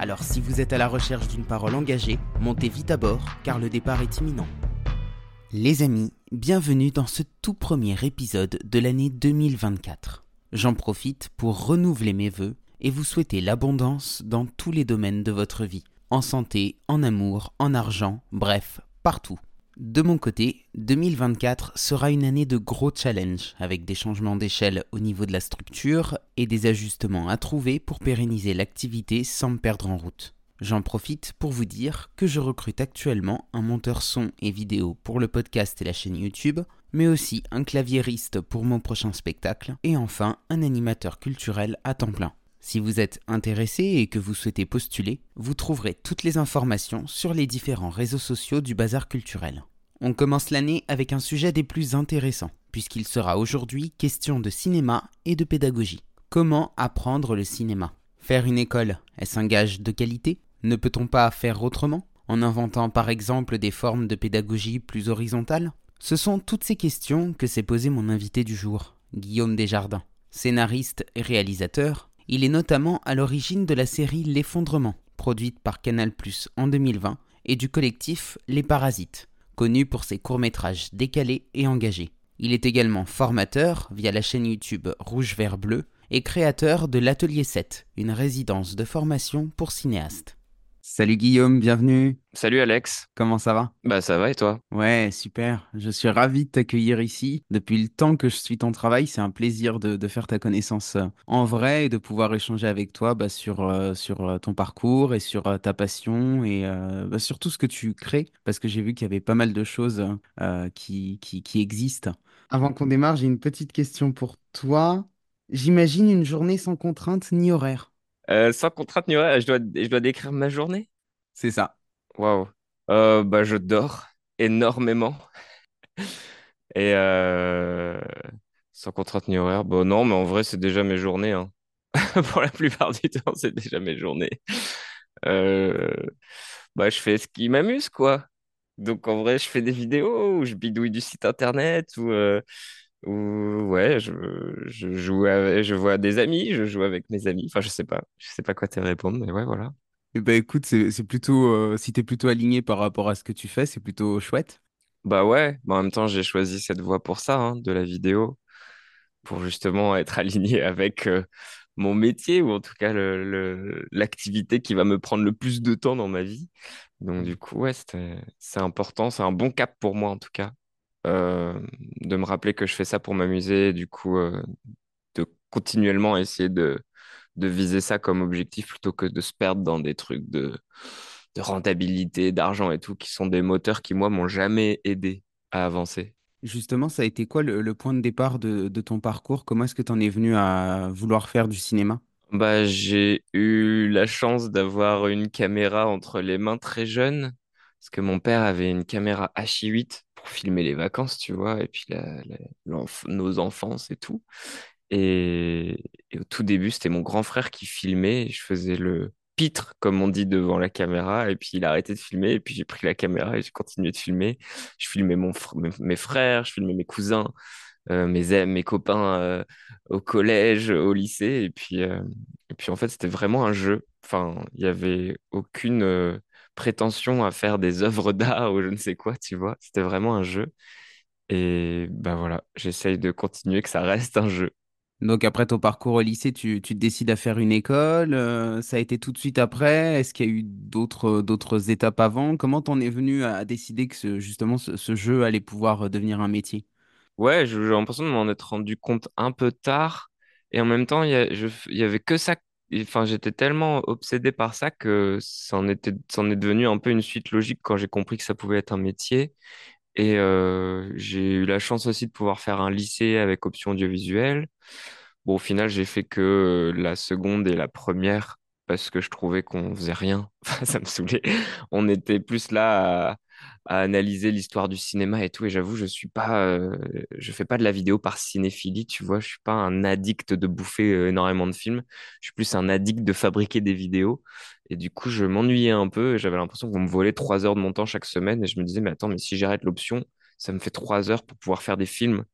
Alors si vous êtes à la recherche d'une parole engagée, montez vite à bord car le départ est imminent. Les amis, bienvenue dans ce tout premier épisode de l'année 2024. J'en profite pour renouveler mes vœux et vous souhaiter l'abondance dans tous les domaines de votre vie, en santé, en amour, en argent, bref, partout. De mon côté, 2024 sera une année de gros challenges, avec des changements d'échelle au niveau de la structure et des ajustements à trouver pour pérenniser l'activité sans me perdre en route. J'en profite pour vous dire que je recrute actuellement un monteur son et vidéo pour le podcast et la chaîne YouTube, mais aussi un claviériste pour mon prochain spectacle, et enfin un animateur culturel à temps plein. Si vous êtes intéressé et que vous souhaitez postuler, vous trouverez toutes les informations sur les différents réseaux sociaux du bazar culturel. On commence l'année avec un sujet des plus intéressants, puisqu'il sera aujourd'hui question de cinéma et de pédagogie. Comment apprendre le cinéma? Faire une école, est-ce un gage de qualité? Ne peut-on pas faire autrement? En inventant par exemple des formes de pédagogie plus horizontales? Ce sont toutes ces questions que s'est posé mon invité du jour, Guillaume Desjardins. Scénariste et réalisateur, il est notamment à l'origine de la série L'effondrement, produite par Canal en 2020, et du collectif Les Parasites, connu pour ses courts-métrages décalés et engagés. Il est également formateur via la chaîne YouTube Rouge Vert Bleu et créateur de l'Atelier 7, une résidence de formation pour cinéastes. Salut Guillaume, bienvenue. Salut Alex. Comment ça va? Bah ça va et toi? Ouais, super. Je suis ravi de t'accueillir ici. Depuis le temps que je suis ton travail, c'est un plaisir de, faire ta connaissance euh, en vrai et de pouvoir échanger avec toi bah, sur, euh, sur euh, ton parcours et sur ta passion et bah, sur tout ce que tu crées parce que j'ai vu qu'il y avait pas mal de choses qui, qui, qui existent. Avant qu'on démarre, j'ai une petite question pour toi. J'imagine une journée sans contrainte ni horaire. Euh, sans contrainte ni horaire, je dois, je dois décrire ma journée? C'est ça. Waouh. Euh, bah, je dors énormément. Et euh, sans contrainte ni horaire, bon, non, mais en vrai, c'est déjà mes journées. hein. Pour la plupart du temps, c'est déjà mes journées. Euh, bah, je fais ce qui m'amuse, quoi. Donc, en vrai, je fais des vidéos ou je bidouille du site internet ou, euh, ou ouais, je, je joue avec- je vois des amis, je joue avec mes amis. Enfin, je sais pas. Je sais pas quoi te répondre, mais ouais, voilà. Eh ben écoute, c'est plutôt, euh, si t'es plutôt aligné par rapport à ce que tu fais, c'est plutôt chouette. Bah ouais, mais en même temps, j'ai choisi cette voie pour ça, hein, de la vidéo, pour justement être aligné avec euh, mon métier, ou en tout cas le, le- l'activité qui va me prendre le plus de temps dans ma vie. Donc du coup, ouais, c'est important, c'est un bon cap pour moi en tout cas, de me rappeler que je fais ça pour m'amuser, du coup, euh, de continuellement essayer de, de viser ça comme objectif plutôt que de se perdre dans des trucs de, de rentabilité, d'argent et tout, qui sont des moteurs qui, moi, m'ont jamais aidé à avancer. Justement, ça a été quoi le, le point de départ de, de ton parcours? Comment est-ce que tu en es venu à vouloir faire du cinéma? Bah, j'ai eu la chance d'avoir une caméra entre les mains très jeune, parce que mon père avait une caméra H8 filmer les vacances, tu vois, et puis nos enfances et tout. Et, au tout début, c'était mon grand frère qui filmait, je faisais le pitre, comme on dit, devant la caméra, et puis il a arrêté de filmer, et puis j'ai pris la caméra et j'ai continué de filmer. Je filmais mon, mes frères, je filmais mes cousins euh, mes, mes copains euh, au collège, au lycée. Et puis, euh, et puis en fait, c'était vraiment un jeu. Enfin, il n'y avait aucune euh, prétention à faire des œuvres d'art ou je ne sais quoi, tu vois. C'était vraiment un jeu. Et ben voilà, j'essaye de continuer que ça reste un jeu. Donc après ton parcours au lycée, tu, tu te décides à faire une école. euh, ça a été tout de suite après? Est-ce qu'il y a eu d'autres d'autres étapes avant? Comment t'en es venu à, à décider que ce, justement ce, ce jeu allait pouvoir euh, devenir un métier? Ouais, je- j'ai l'impression de m'en être rendu compte un peu tard. Et en même temps, il y, y avait que ça. Enfin, j'étais tellement obsédé par ça que ça en était, est devenu un peu une suite logique quand j'ai compris que ça pouvait être un métier. Et euh, j'ai eu la chance aussi de pouvoir faire un lycée avec option audiovisuelle. Bon, au final, j'ai fait que la seconde et la première parce que je trouvais qu'on faisait rien. Ça me saoulait. On était plus là à, à analyser l'histoire du cinéma et tout. Et j'avoue, je suis pas, euh, je fais pas de la vidéo par cinéphilie, tu vois. Je suis pas un addict de bouffer euh, énormément de films. Je suis plus un addict de fabriquer des vidéos. Et du coup, je m'ennuyais un peu. J'avais l'impression qu'on me volait trois heures de mon temps chaque semaine. Et je me disais, mais attends, mais si j'arrête l'option, ça me fait trois heures pour pouvoir faire des films.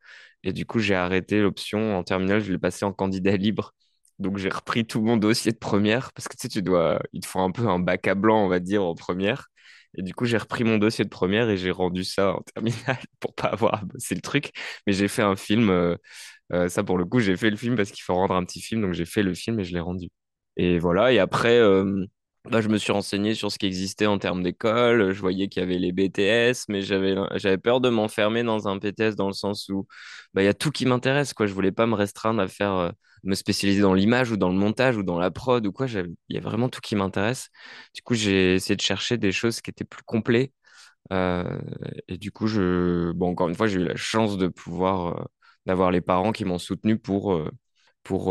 Et du coup, j'ai arrêté l'option en terminale. Je l'ai passé en candidat libre. Donc, j'ai repris tout mon dossier de première parce que tu sais, tu dois, il te faut un peu un bac à blanc, on va dire, en première. Et du coup, j'ai repris mon dossier de première et j'ai rendu ça en terminale pour pas avoir à bosser le truc. Mais j'ai fait un film. euh, euh, ça, pour le coup, j'ai fait le film parce qu'il faut rendre un petit film. Donc, j'ai fait le film et je l'ai rendu. Et voilà. Et après, euh, bah, je me suis renseigné sur ce qui existait en termes d'école. Je voyais qu'il y avait les BTS, mais j'avais, peur de m'enfermer dans un BTS dans le sens où bah, il y a tout qui m'intéresse, quoi. Je voulais pas me restreindre à faire, euh, me spécialiser dans l'image ou dans le montage ou dans la prod ou quoi. Il y a vraiment tout qui m'intéresse. Du coup, j'ai essayé de chercher des choses qui étaient plus complets. Euh, et du coup, je, bon, encore une fois, j'ai eu la chance de pouvoir, euh, d'avoir les parents qui m'ont soutenu pour, euh,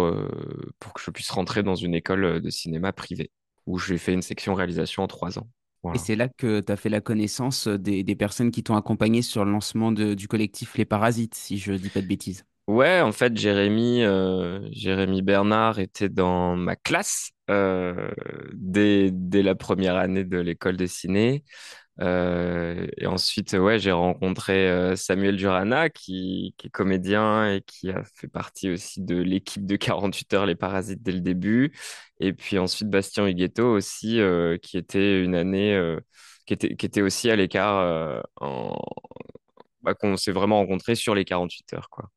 euh, pour que je puisse rentrer dans une école de cinéma privée où j'ai fait une section réalisation en trois ans. Et c'est là que tu as fait la connaissance des, des personnes qui t'ont accompagné sur le lancement de- du collectif Les Parasites, si je dis pas de bêtises. Ouais, en fait, Jérémy, euh, Jérémy Bernard était dans ma classe euh, dès, la première année de l'école de ciné. Euh, et ensuite, ouais, j'ai rencontré Samuel Durana, qui, est comédien et qui a fait partie aussi de l'équipe de 48 heures Les Parasites dès le début. Et puis ensuite, Bastien Huguetto aussi, qui était une année, qui était, aussi à l'écart, bah, qu'on s'est vraiment rencontrés sur les 48 heures, quoi.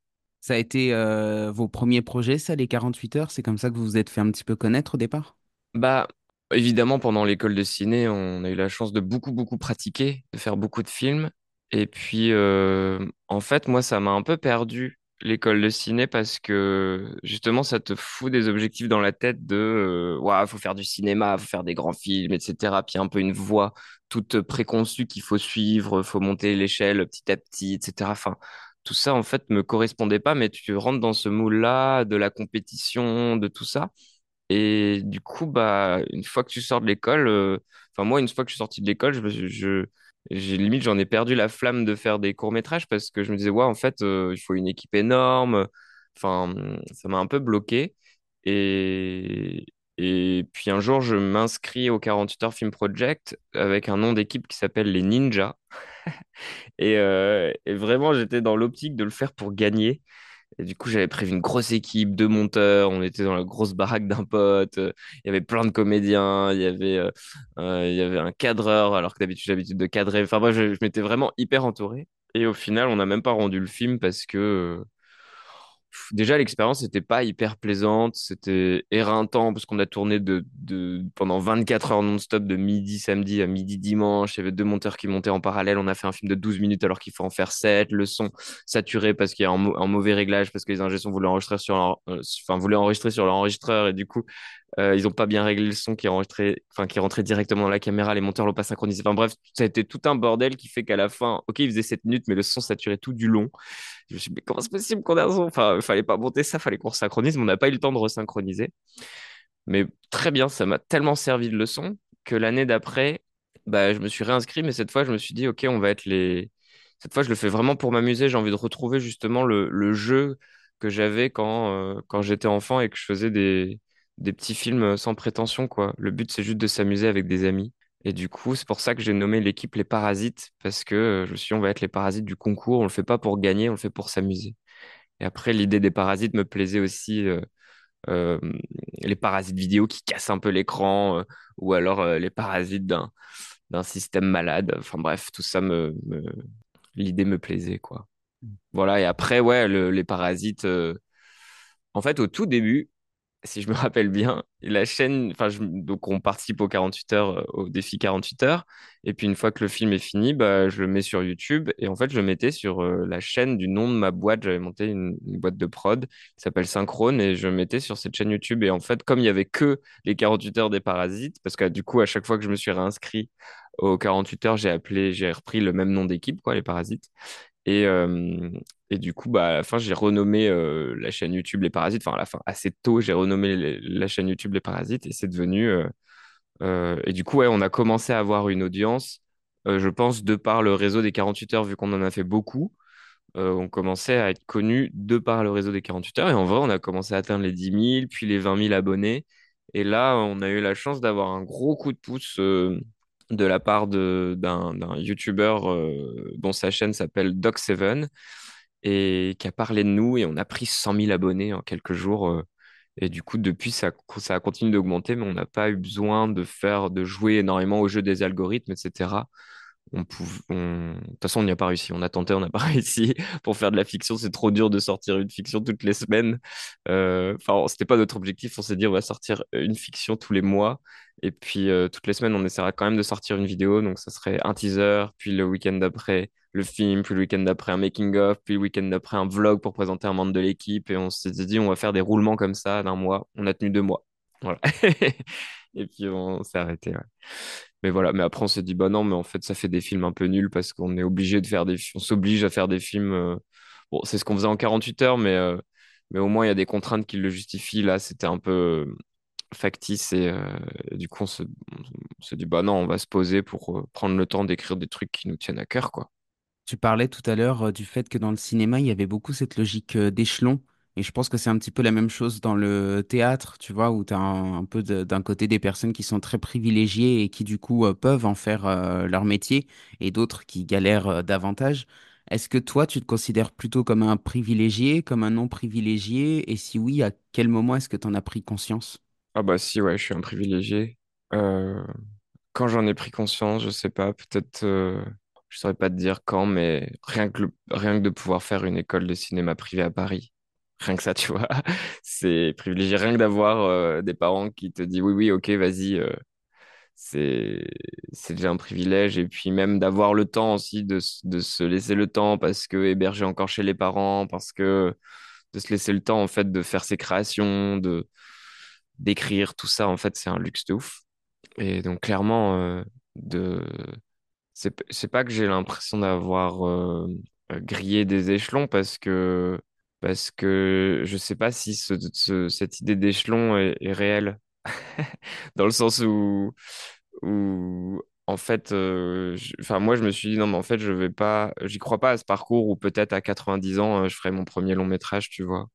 Ça a été euh, vos premiers projets, ça, les 48 heures? C'est comme ça que vous vous êtes fait un petit peu connaître au départ? Bah, évidemment, pendant l'école de ciné, on a eu la chance de beaucoup, beaucoup pratiquer, de faire beaucoup de films. Et puis, euh, en fait, moi, ça m'a un peu perdu l'école de ciné parce que justement, ça te fout des objectifs dans la tête de, ouais, faut faire du cinéma, faut faire des grands films, etc. Puis un peu une voie toute préconçue qu'il faut suivre, faut monter l'échelle petit à petit, etc. tout ça, en fait, me correspondait pas, mais tu rentres dans ce moule-là de la compétition, de tout ça. Et du coup, bah, une fois que tu sors de l'école, euh, enfin moi, une fois que je suis sorti de l'école, je, j'ai limite, j'en ai perdu la flamme de faire des courts-métrages parce que je me disais, ouais, en fait, euh, il faut une équipe énorme. Enfin, ça m'a un peu bloqué. Et, et puis un jour, je m'inscris au 48 Heures Film Project avec un nom d'équipe qui s'appelle les Ninjas. Et, euh, et vraiment, j'étais dans l'optique de le faire pour gagner. Et du coup, j'avais prévu une grosse équipe, deux monteurs, on était dans la grosse baraque d'un pote, euh, il y avait plein de comédiens, il y avait, euh, y avait un cadreur, alors que d'habitude j'ai l'habitude de cadrer. Enfin, moi, je, je m'étais vraiment hyper entouré. Et au final, on n'a même pas rendu le film parce que déjà l'expérience n'était pas hyper plaisante, c'était éreintant parce qu'on a tourné de, de, pendant 24 heures non-stop de midi samedi à midi dimanche. Il y avait deux monteurs qui montaient en parallèle. On a fait un film de 12 minutes alors qu'il faut en faire 7. Le son saturé parce qu'il y a un, mau- un mauvais réglage, parce que les ingé son voulaient enregistrer sur euh, enfin, voulaient enregistrer sur leur enregistreur et du coup, euh, ils ont pas bien réglé le son qui est enregistré, enfin, qui rentré directement dans la caméra. Les monteurs l'ont pas synchronisé. Enfin bref, ça a été tout un bordel qui fait qu'à la fin, ok, il faisait 7 minutes, mais le son saturait tout du long. Je me suis dit, mais comment c'est possible qu'on ait un son? Enfin, fallait pas monter ça, fallait qu'on synchronise, mais on n'a pas eu le temps de resynchroniser. Mais très bien, ça m'a tellement servi de leçon que l'année d'après, bah, je me suis réinscrit, mais cette fois, je me suis dit, OK, on va être les. Cette fois, je le fais vraiment pour m'amuser. J'ai envie de retrouver justement le, le jeu que j'avais quand, euh, quand j'étais enfant et que je faisais des, des petits films sans prétention, quoi. Le but, c'est juste de s'amuser avec des amis. Et du coup, c'est pour ça que j'ai nommé l'équipe les Parasites, parce que euh, je me suis dit, on va être les Parasites du concours. On le fait pas pour gagner, on le fait pour s'amuser. Et après, l'idée des Parasites me plaisait aussi. euh, euh, les parasites vidéo qui cassent un peu l'écran, euh, ou alors euh, les parasites d'un d'un système malade. Enfin bref, tout ça me, me- l'idée me plaisait quoi. Voilà, et après ouais, le- les parasites euh, en fait au tout début si je me rappelle bien, la chaîne, enfin, donc on participe aux 48 heures, euh, au défi 48 heures, et puis une fois que le film est fini, bah, je le mets sur YouTube, et en fait, je mettais sur euh, la chaîne du nom de ma boîte. J'avais monté une, boîte de prod qui s'appelle Synchrone, et je mettais sur cette chaîne YouTube. Et en fait, comme il y avait que les 48 heures des Parasites, parce que du coup, à chaque fois que je me suis réinscrit aux 48 heures, j'ai appelé, j'ai repris le même nom d'équipe, quoi, les Parasites. Et, euh, et du coup, bah, à la fin, j'ai renommé euh, la chaîne YouTube Les Parasites. Enfin, à la fin, assez tôt, j'ai renommé la chaîne YouTube Les Parasites et c'est devenu. euh, euh, et du coup, ouais, on a commencé à avoir une audience, je pense, de par le réseau des 48 heures, vu qu'on en a fait beaucoup. on commençait à être connu de par le réseau des 48 heures. Et en vrai, on a commencé à atteindre les 10 000, puis les 20 000 abonnés. Et là, on a eu la chance d'avoir un gros coup de pouce de la part d'un, YouTuber dont sa chaîne s'appelle Doc7 et qui a parlé de nous. Et on a pris 100 000 abonnés en quelques jours. euh, et du coup, depuis, ça, ça a continué d'augmenter, mais on n'a pas eu besoin de faire, de jouer énormément au jeu des algorithmes, etc on pouv- on- De toute façon, on n'y a pas réussi. On a tenté, on n'a pas réussi. Pour faire de la fiction, c'est trop dur de sortir une fiction toutes les semaines. Euh, Enfin, c'était pas notre objectif. On s'est dit, on va sortir une fiction tous les mois. Et puis, euh, toutes les semaines, on essaiera quand même de sortir une vidéo. Donc, ça serait un teaser, puis le week-end d'après, le film, puis le week-end d'après, un making-of, puis le week-end d'après, un vlog pour présenter un membre de l'équipe. Et on s'est dit, on va faire des roulements comme ça d'un mois. On a tenu deux mois. Voilà. Et puis, on s'est arrêté. Mais voilà, mais après on s'est dit bah non, mais en fait ça fait des films un peu nuls parce qu'on est obligé de faire des fi- on s'oblige à faire des films euh, bon, c'est ce qu'on faisait en 48 heures mais euh, mais au moins il y a des contraintes qui le justifient là, c'était un peu euh, factice et du coup on se on s'est dit bah non, on va se poser pour prendre le temps d'écrire des trucs qui nous tiennent à cœur quoi. Tu parlais tout à l'heure euh, du fait que dans le cinéma, il y avait beaucoup cette logique euh, d'échelon. Et je pense que c'est un petit peu la même chose dans le théâtre, tu vois, où tu as un, peu d'un côté des personnes qui sont très privilégiées et qui, du coup, euh, peuvent en faire leur métier et d'autres qui galèrent davantage. Est-ce que toi, tu te considères plutôt comme un privilégié, comme un non privilégié? Et si oui, à quel moment est-ce que tu en as pris conscience? Ah bah si ouais, je suis un privilégié. Quand j'en ai pris conscience, je sais pas, peut-être je saurais pas te dire quand mais rien que rien que de pouvoir faire une école de cinéma privée à Paris Rien que ça, tu vois. C'est privilégié. Rien que d'avoir euh, des parents qui te disent oui, oui, ok, vas-y. euh, c'est déjà un privilège. Et puis même d'avoir le temps aussi de, de se laisser le temps parce que héberger encore chez les parents, parce que de se laisser le temps en fait de faire ses créations, de d'écrire, tout ça, en fait, c'est un luxe de ouf. Et donc clairement, euh, de c'est pas que j'ai l'impression d'avoir euh, euh, grillé des échelons parce que parce que je sais pas si ce- ce- cette idée d'échelon est, réelle. Dans le sens où où en fait euh, moi je me suis dit non mais en fait je vais pas j'y crois pas à ce parcours où peut-être à 90 ans euh, je ferai mon premier long métrage tu vois.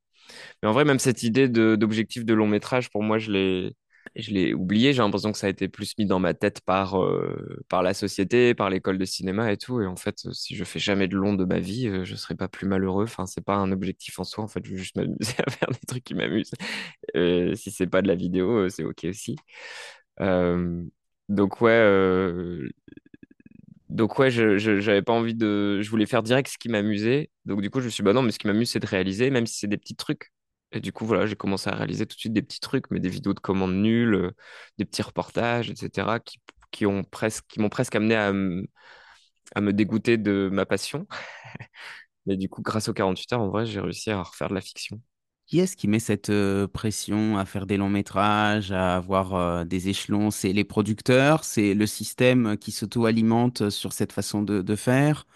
Mais en vrai, même cette idée d'objectif de long métrage, pour moi, je l'ai, je l'ai oublié. J'ai l'impression que ça a été plus mis dans ma tête par, euh, par la société, par l'école de cinéma et tout. Et en fait, si je fais jamais de long de ma vie, euh, je serai pas plus malheureux. Enfin, c'est pas un objectif en soi. En fait, je veux juste m'amuser à faire des trucs qui m'amusent. Euh, si c'est pas de la vidéo, euh, c'est OK aussi. Euh, donc ouais, donc ouais, je, je- j'avais pas envie de, je voulais faire direct ce qui m'amusait. Donc du coup, je me suis dit, bah non, mais ce qui m'amuse, c'est de réaliser, même si c'est des petits trucs. Et du coup, voilà, j'ai commencé à réaliser tout de suite des petits trucs, mais des vidéos de commandes nulles, euh, des petits reportages, etc., qui, qui ont presque, qui m'ont presque amené à, me- à me dégoûter de ma passion. Mais du coup, grâce aux 48 heures, en vrai, j'ai réussi à refaire de la fiction. Qui est-ce qui met cette euh, pression à faire des longs métrages, à avoir euh, des échelons? C'est les producteurs, c'est le système qui s'auto-alimente sur cette façon de, de faire?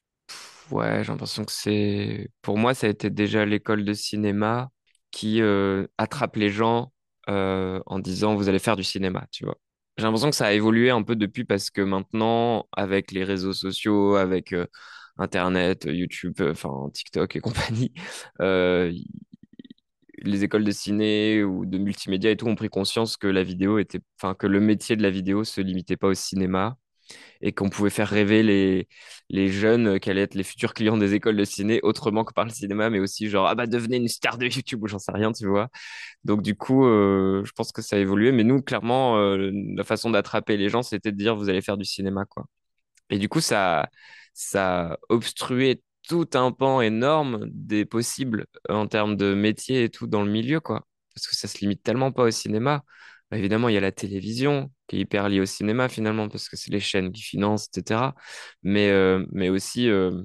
Ouais, j'ai l'impression que c'est... Pour moi, ça a été déjà l'école de cinéma qui euh, attrape les gens euh, en disant vous allez faire du cinéma, tu vois. J'ai l'impression que ça a évolué un peu depuis parce que maintenant, avec les réseaux sociaux, avec euh, Internet, YouTube, enfin TikTok et compagnie, les écoles de ciné ou de multimédia et tout ont pris conscience que la vidéo était, enfin que le métier de la vidéo se limitait pas au cinéma et qu'on pouvait faire rêver les, les jeunes euh, qui allaient être les futurs clients des écoles de ciné autrement que par le cinéma, mais aussi genre, ah bah devenez une star de YouTube ou j'en sais rien, tu vois. Donc du coup, euh, je pense que ça a évolué, mais nous, clairement, euh, la façon d'attraper les gens, c'était de dire, vous allez faire du cinéma, quoi. Et du coup, ça, ça a obstrué tout un pan énorme des possibles en termes de métier et tout dans le milieu, quoi. Parce que ça se limite tellement pas au cinéma. Bah, évidemment, il y a la télévision qui est hyper liée au cinéma finalement, parce que c'est les chaînes qui financent, etc. Mais, euh, euh,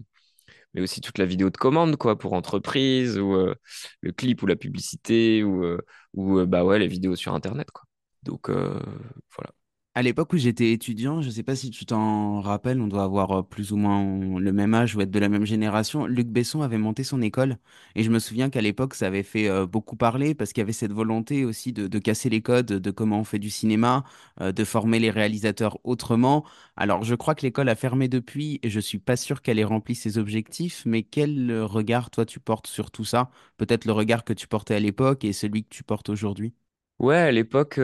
mais aussi toute la vidéo de commande, quoi, pour entreprise, ou euh, le clip ou la publicité, ou, ou bah ouais, les vidéos sur Internet. Donc, voilà. À l'époque où j'étais étudiant, je ne sais pas si tu t'en rappelles, on doit avoir plus ou moins le même âge ou être de la même génération. Luc Besson avait monté son école et je me souviens qu'à l'époque, ça avait fait beaucoup parler parce qu'il y avait cette volonté aussi de, casser les codes de comment on fait du cinéma, de former les réalisateurs autrement. Alors, je crois que l'école a fermé depuis et je suis pas sûr qu'elle ait rempli ses objectifs, mais quel regard toi tu portes sur tout ça? Peut-être le regard que tu portais à l'époque et celui que tu portes aujourd'hui? Ouais, à l'époque,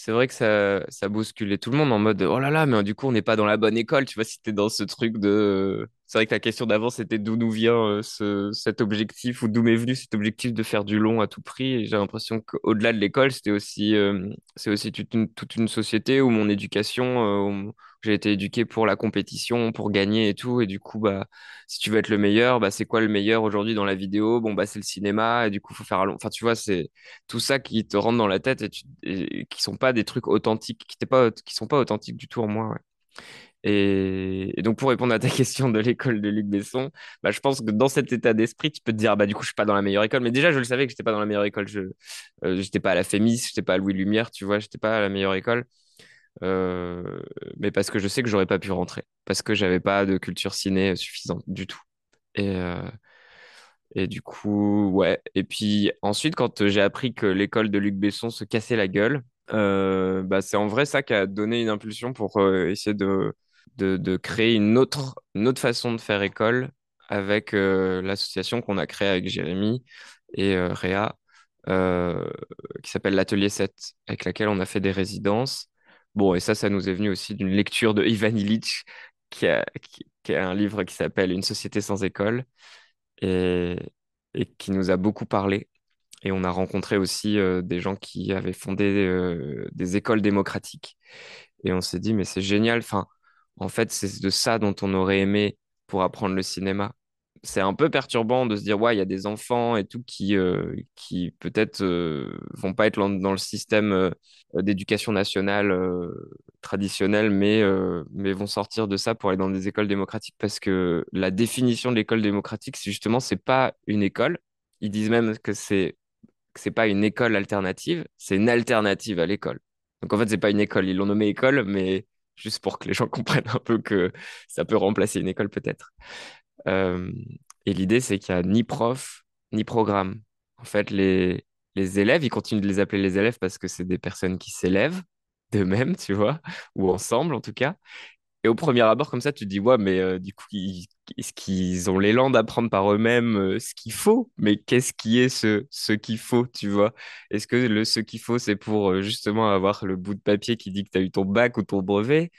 c'est vrai que ça, ça bousculait tout le monde en mode oh là là, mais du coup, on n'est pas dans la bonne école. Tu vois, si t'es dans ce truc de. C'est vrai que la question d'avant, c'était d'où nous vient euh, ce, cet objectif ou d'où m'est venu cet objectif de faire du long à tout prix. J'ai l'impression qu'au-delà de l'école, c'était aussi, euh, aussi toute une, toute une société où mon éducation, euh, j'ai été éduqué pour la compétition, pour gagner et tout. Et du coup, bah, si tu veux être le meilleur, bah, c'est quoi le meilleur aujourd'hui dans la vidéo? Bon, bah, c'est le cinéma. Et du coup, faut faire un long. Enfin, tu vois, c'est tout ça qui te rentre dans la tête et, tu, et qui sont pas des trucs authentiques, qui, qui sont pas authentiques du tout en moi. Et, donc, pour répondre à ta question de l'école de Luc Besson, bah, je pense que dans cet état d'esprit, tu peux te dire, ah, bah, du coup, je suis pas dans la meilleure école. Mais déjà, je le savais que j'étais pas dans la meilleure école. Je, euh, j'étais pas à la Fémis, j'étais pas à Louis Lumière, tu vois, j'étais pas à la meilleure école. Euh, mais parce que je sais que j'aurais pas pu rentrer, parce que j'avais pas de culture ciné suffisante du tout. Et, euh, et du coup, ouais. Et puis ensuite, quand j'ai appris que l'école de Luc Besson se cassait la gueule, euh, bah, c'est en vrai ça qui a donné une impulsion pour euh, essayer de, de, créer une autre, une autre façon de faire école avec euh, l'association qu'on a créée avec Jérémy et Réa, qui s'appelle l'Atelier 7, avec laquelle on a fait des résidences. Bon, et ça, ça nous est venu aussi d'une lecture de Ivan Illich, qui a, qui a un livre qui s'appelle Une société sans école et, et qui nous a beaucoup parlé. Et on a rencontré aussi euh, des gens qui avaient fondé euh, des écoles démocratiques. Et on s'est dit, mais c'est génial. Enfin, en fait, c'est de ça dont on aurait aimé pour apprendre le cinéma. C'est un peu perturbant de se dire, ouais, il y a des enfants et tout qui, euh, qui peut-être vont pas être dans, le système d'éducation nationale euh, traditionnel, mais, mais vont sortir de ça pour aller dans des écoles démocratiques parce que la définition de l'école démocratique, c'est justement, c'est pas une école. Ils disent même que c'est que c'est pas une école alternative, c'est une alternative à l'école. Donc en fait, c'est pas une école. Ils l'ont nommé école, mais juste pour que les gens comprennent un peu que ça peut remplacer une école peut-être. Euh, et l'idée, c'est qu'il n'y a ni prof, ni programme. En fait, les, les élèves, ils continuent de les appeler les élèves parce que c'est des personnes qui s'élèvent d'eux-mêmes, tu vois, ou ensemble en tout cas. Et au premier abord, comme ça, tu te dis, ouais, mais euh, du coup, est-ce qu'ils ont l'élan d'apprendre par eux-mêmes euh, ce qu'il faut? Mais qu'est-ce qui est ce, ce qu'il faut, tu vois? Est-ce que le ce qu'il faut, c'est pour euh, justement avoir le bout de papier qui dit que tu as eu ton bac ou ton brevet?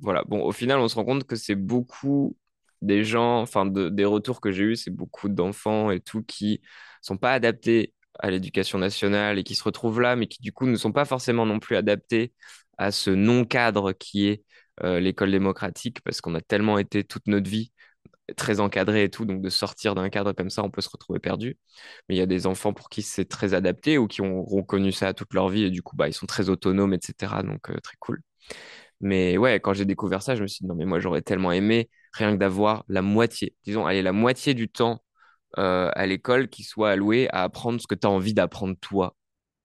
Voilà. Bon, au final, on se rend compte que c'est beaucoup des gens, enfin, de- des retours que j'ai eus, c'est beaucoup d'enfants et tout qui sont pas adaptés à l'éducation nationale et qui se retrouvent là, mais qui du coup ne sont pas forcément non plus adaptés à ce non-cadre qui est euh, l'école démocratique, parce qu'on a tellement été toute notre vie très encadré et tout, donc de sortir d'un cadre comme ça, on peut se retrouver perdu. Mais il y a des enfants pour qui c'est très adapté ou qui ont, connu ça toute leur vie et du coup, bah, ils sont très autonomes, etc. Donc, euh, très cool. Mais ouais, quand j'ai découvert ça, je me suis dit, non, mais moi, j'aurais tellement aimé rien que d'avoir la moitié, disons, allez, la moitié du temps euh, à l'école qui soit alloué à apprendre ce que tu as envie d'apprendre toi.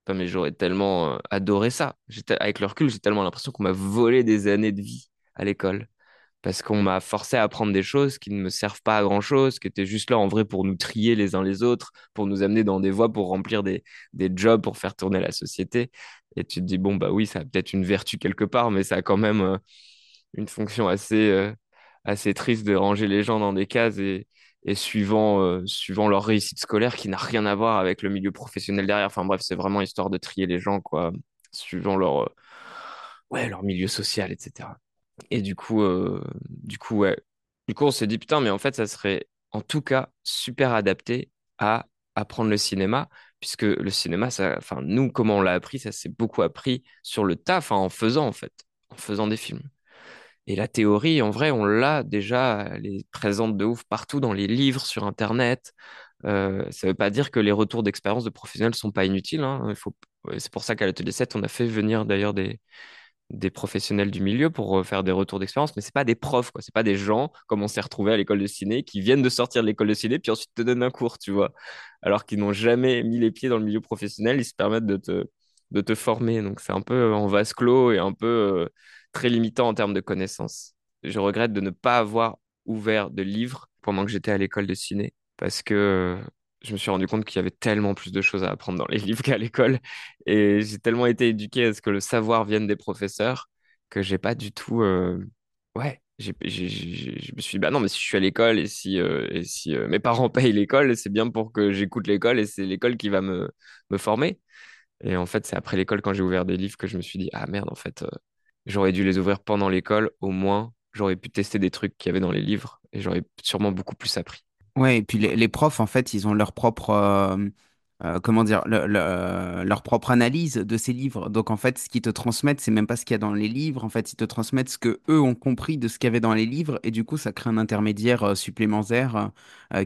Mais j'aurais tellement euh, adoré ça. Avec le recul, j'ai tellement l'impression qu'on m'a volé des années de vie à l'école. Parce qu'on m'a forcé à apprendre des choses qui ne me servent pas à grand-chose, qui étaient juste là en vrai pour nous trier les uns les autres, pour nous amener dans des voies, pour remplir des, des jobs, pour faire tourner la société. Et tu te dis, bon, bah oui, ça a peut-être une vertu quelque part, mais ça a quand même euh, une fonction assez, euh, assez triste de ranger les gens dans des cases et, et suivant, euh, suivant leur réussite scolaire qui n'a rien à voir avec le milieu professionnel derrière. Enfin bref, c'est vraiment histoire de trier les gens, quoi, suivant leur, euh, ouais, leur milieu social, etc. Et du coup, euh, du coup, ouais. Du coup, on s'est dit, putain, mais en fait, ça serait en tout cas super adapté à apprendre le cinéma, puisque le cinéma, ça, enfin, nous, comment on l'a appris, ça s'est beaucoup appris sur le enfin, en faisant, en fait, en faisant des films. Et la théorie, en vrai, on l'a déjà, elle est présente de ouf partout dans les livres, sur Internet. Euh, ça ne veut pas dire que les retours d'expérience de professionnels sont pas inutiles, hein. C'est pour ça qu'à l'Atelier 7, on a fait venir d'ailleurs des, professionnels du milieu pour euh, faire des retours d'expérience, mais c'est pas des profs. C'est pas des gens, comme on s'est retrouvé à l'école de ciné, qui viennent de sortir de l'école de ciné, puis ensuite te donnent un cours, tu vois. Alors qu'ils n'ont jamais mis les pieds dans le milieu professionnel, ils se permettent de te, de te former. Donc c'est un peu en vase clos et un peu euh, très limitant en termes de connaissances. Je regrette de ne pas avoir ouvert de livres pendant que j'étais à l'école de ciné parce que euh, je me suis rendu compte qu'il y avait tellement plus de choses à apprendre dans les livres qu'à l'école et j'ai tellement été éduqué à ce que le savoir vienne des professeurs que j'ai pas du tout euh, ouais je me suis dit bah non mais si je suis à l'école et si euh, et si mes parents payent l'école c'est bien pour que j'écoute l'école et c'est l'école qui va me me former et en fait c'est après l'école quand j'ai ouvert des livres que je me suis dit ah merde en fait J'aurais dû les ouvrir pendant l'école, au moins, j'aurais pu tester des trucs qu'il y avait dans les livres et j'aurais sûrement beaucoup plus appris. Ouais, et puis les, les profs, en fait, ils ont leur propre, euh, euh, comment dire, le- le- euh, leur propre analyse de ces livres. Donc, en fait, ce qu'ils te transmettent, c'est même pas ce qu'il y a dans les livres. En fait, ils te transmettent ce que eux ont compris de ce qu'il y avait dans les livres. Et du coup, ça crée un intermédiaire euh, supplémentaire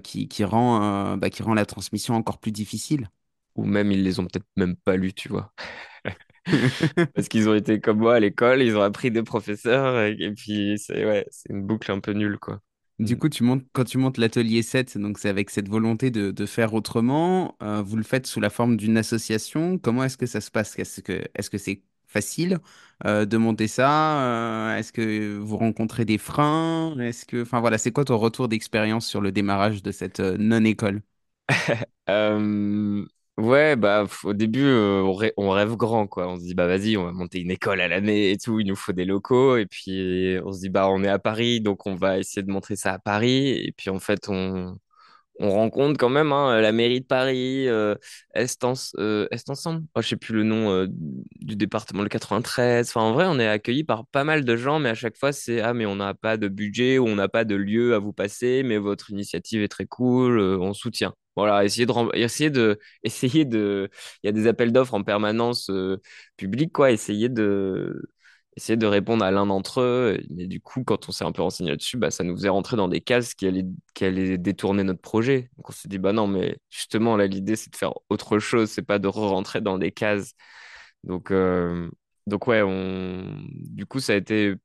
qui, qui rend, bah, qui rend la transmission encore plus difficile. Ou même, ils les ont peut-être même pas lus, tu vois. Parce qu'ils ont été comme moi à l'école, ils ont appris des professeurs et, et puis c'est ouais, une boucle un peu nulle, quoi. Du Mm. coup, tu montes, quand tu montes l'atelier 7, donc c'est avec cette volonté de, de faire autrement, euh, vous le faites sous la forme d'une association. Comment est-ce que ça se passe? Est-ce que, est-ce que c'est facile euh, de monter ça? Euh, est-ce que vous rencontrez des freins? Est-ce que, enfin voilà, c'est quoi ton retour d'expérience sur le démarrage de cette euh, non-école? Ouais, bah, au début, on, on rêve grand, quoi. On se dit, bah, vas-y, on va monter une école à l'année et tout, il nous faut des locaux. Et puis, on se dit, bah, on est à Paris, donc on va essayer de montrer ça à Paris. Et puis, en fait, on, on rencontre quand même hein, la mairie de Paris, Est, Ens- euh, Est Ensemble, oh, je sais plus le nom du département, le 93. Enfin, en vrai, on est accueilli par pas mal de gens, mais à chaque fois, c'est ah, mais on n'a pas de budget ou on n'a pas de lieu à vous passer, mais votre initiative est très cool, on soutient. Voilà, essayer de, essayer de, essayer de, il y a des appels d'offres en permanence euh, publics, quoi, essayer de, essayer de répondre à l'un d'entre eux. Mais du coup, quand on s'est un peu renseigné là-dessus, bah, ça nous faisait rentrer dans des cases qui allaient, qui allaient détourner notre projet. Donc on s'est dit, bah non, mais justement, là, l'idée, c'est de faire autre chose, c'est pas de re-rentrer dans des cases. Donc, euh, donc ouais, on... du coup, ça a été,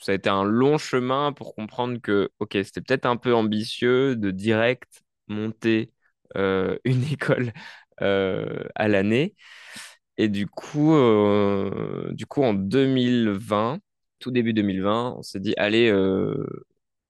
ça a été un long chemin pour comprendre que, ok, c'était peut-être un peu ambitieux de direct monter une école euh, à l'année. Et du coup, euh, du coup, en 2020, tout début 2020, on s'est dit, allez, euh,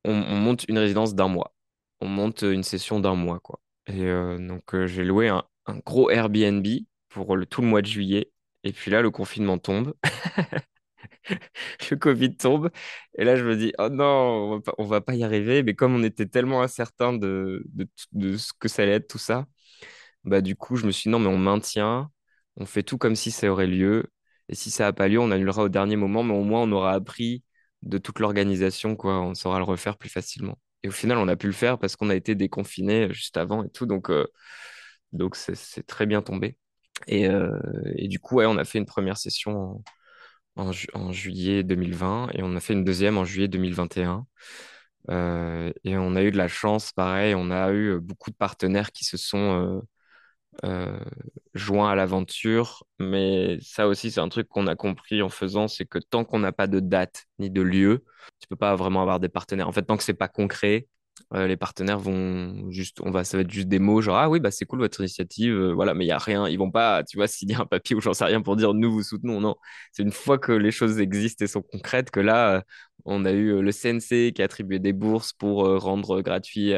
on, on monte une résidence d'un mois. On monte une session d'un mois, quoi. Et euh, donc, euh, j'ai loué un, un gros Airbnb pour le, tout le mois de juillet. Et puis là, le confinement tombe, le Covid tombe. Et là, je me dis, oh non, on va pas, on va pas y arriver. Mais comme on était tellement incertain de, de, ce que ça allait être, tout ça, bah, du coup, je me suis dit, non, mais on maintient, on fait tout comme si ça aurait lieu. Et si ça n'a pas lieu, on annulera au dernier moment, mais au moins, on aura appris de toute l'organisation, quoi. On saura le refaire plus facilement. Et au final, on a pu le faire parce qu'on a été déconfinés juste avant et tout. Donc, euh, donc c'est très bien tombé. Et, euh, et du coup, ouais, on a fait une première session en ju- en juillet 2020 et on a fait une deuxième en juillet 2021. Euh, et on a eu de la chance, pareil, on a eu beaucoup de partenaires qui se sont euh, euh, joints à l'aventure. Mais ça aussi, c'est un truc qu'on a compris en faisant, c'est que tant qu'on n'a pas de date ni de lieu, tu peux pas vraiment avoir des partenaires. En fait, tant que c'est pas concret, euh, les partenaires vont juste, on va, ça va être juste des mots, genre, ah oui, bah c'est cool votre initiative, euh, voilà, mais il y a rien, ils vont pas, tu vois, signer un papier ou j'en sais rien pour dire nous vous soutenons, non. C'est une fois que les choses existent et sont concrètes que là, euh, on a eu euh, le CNC qui a attribué des bourses pour euh, rendre gratuit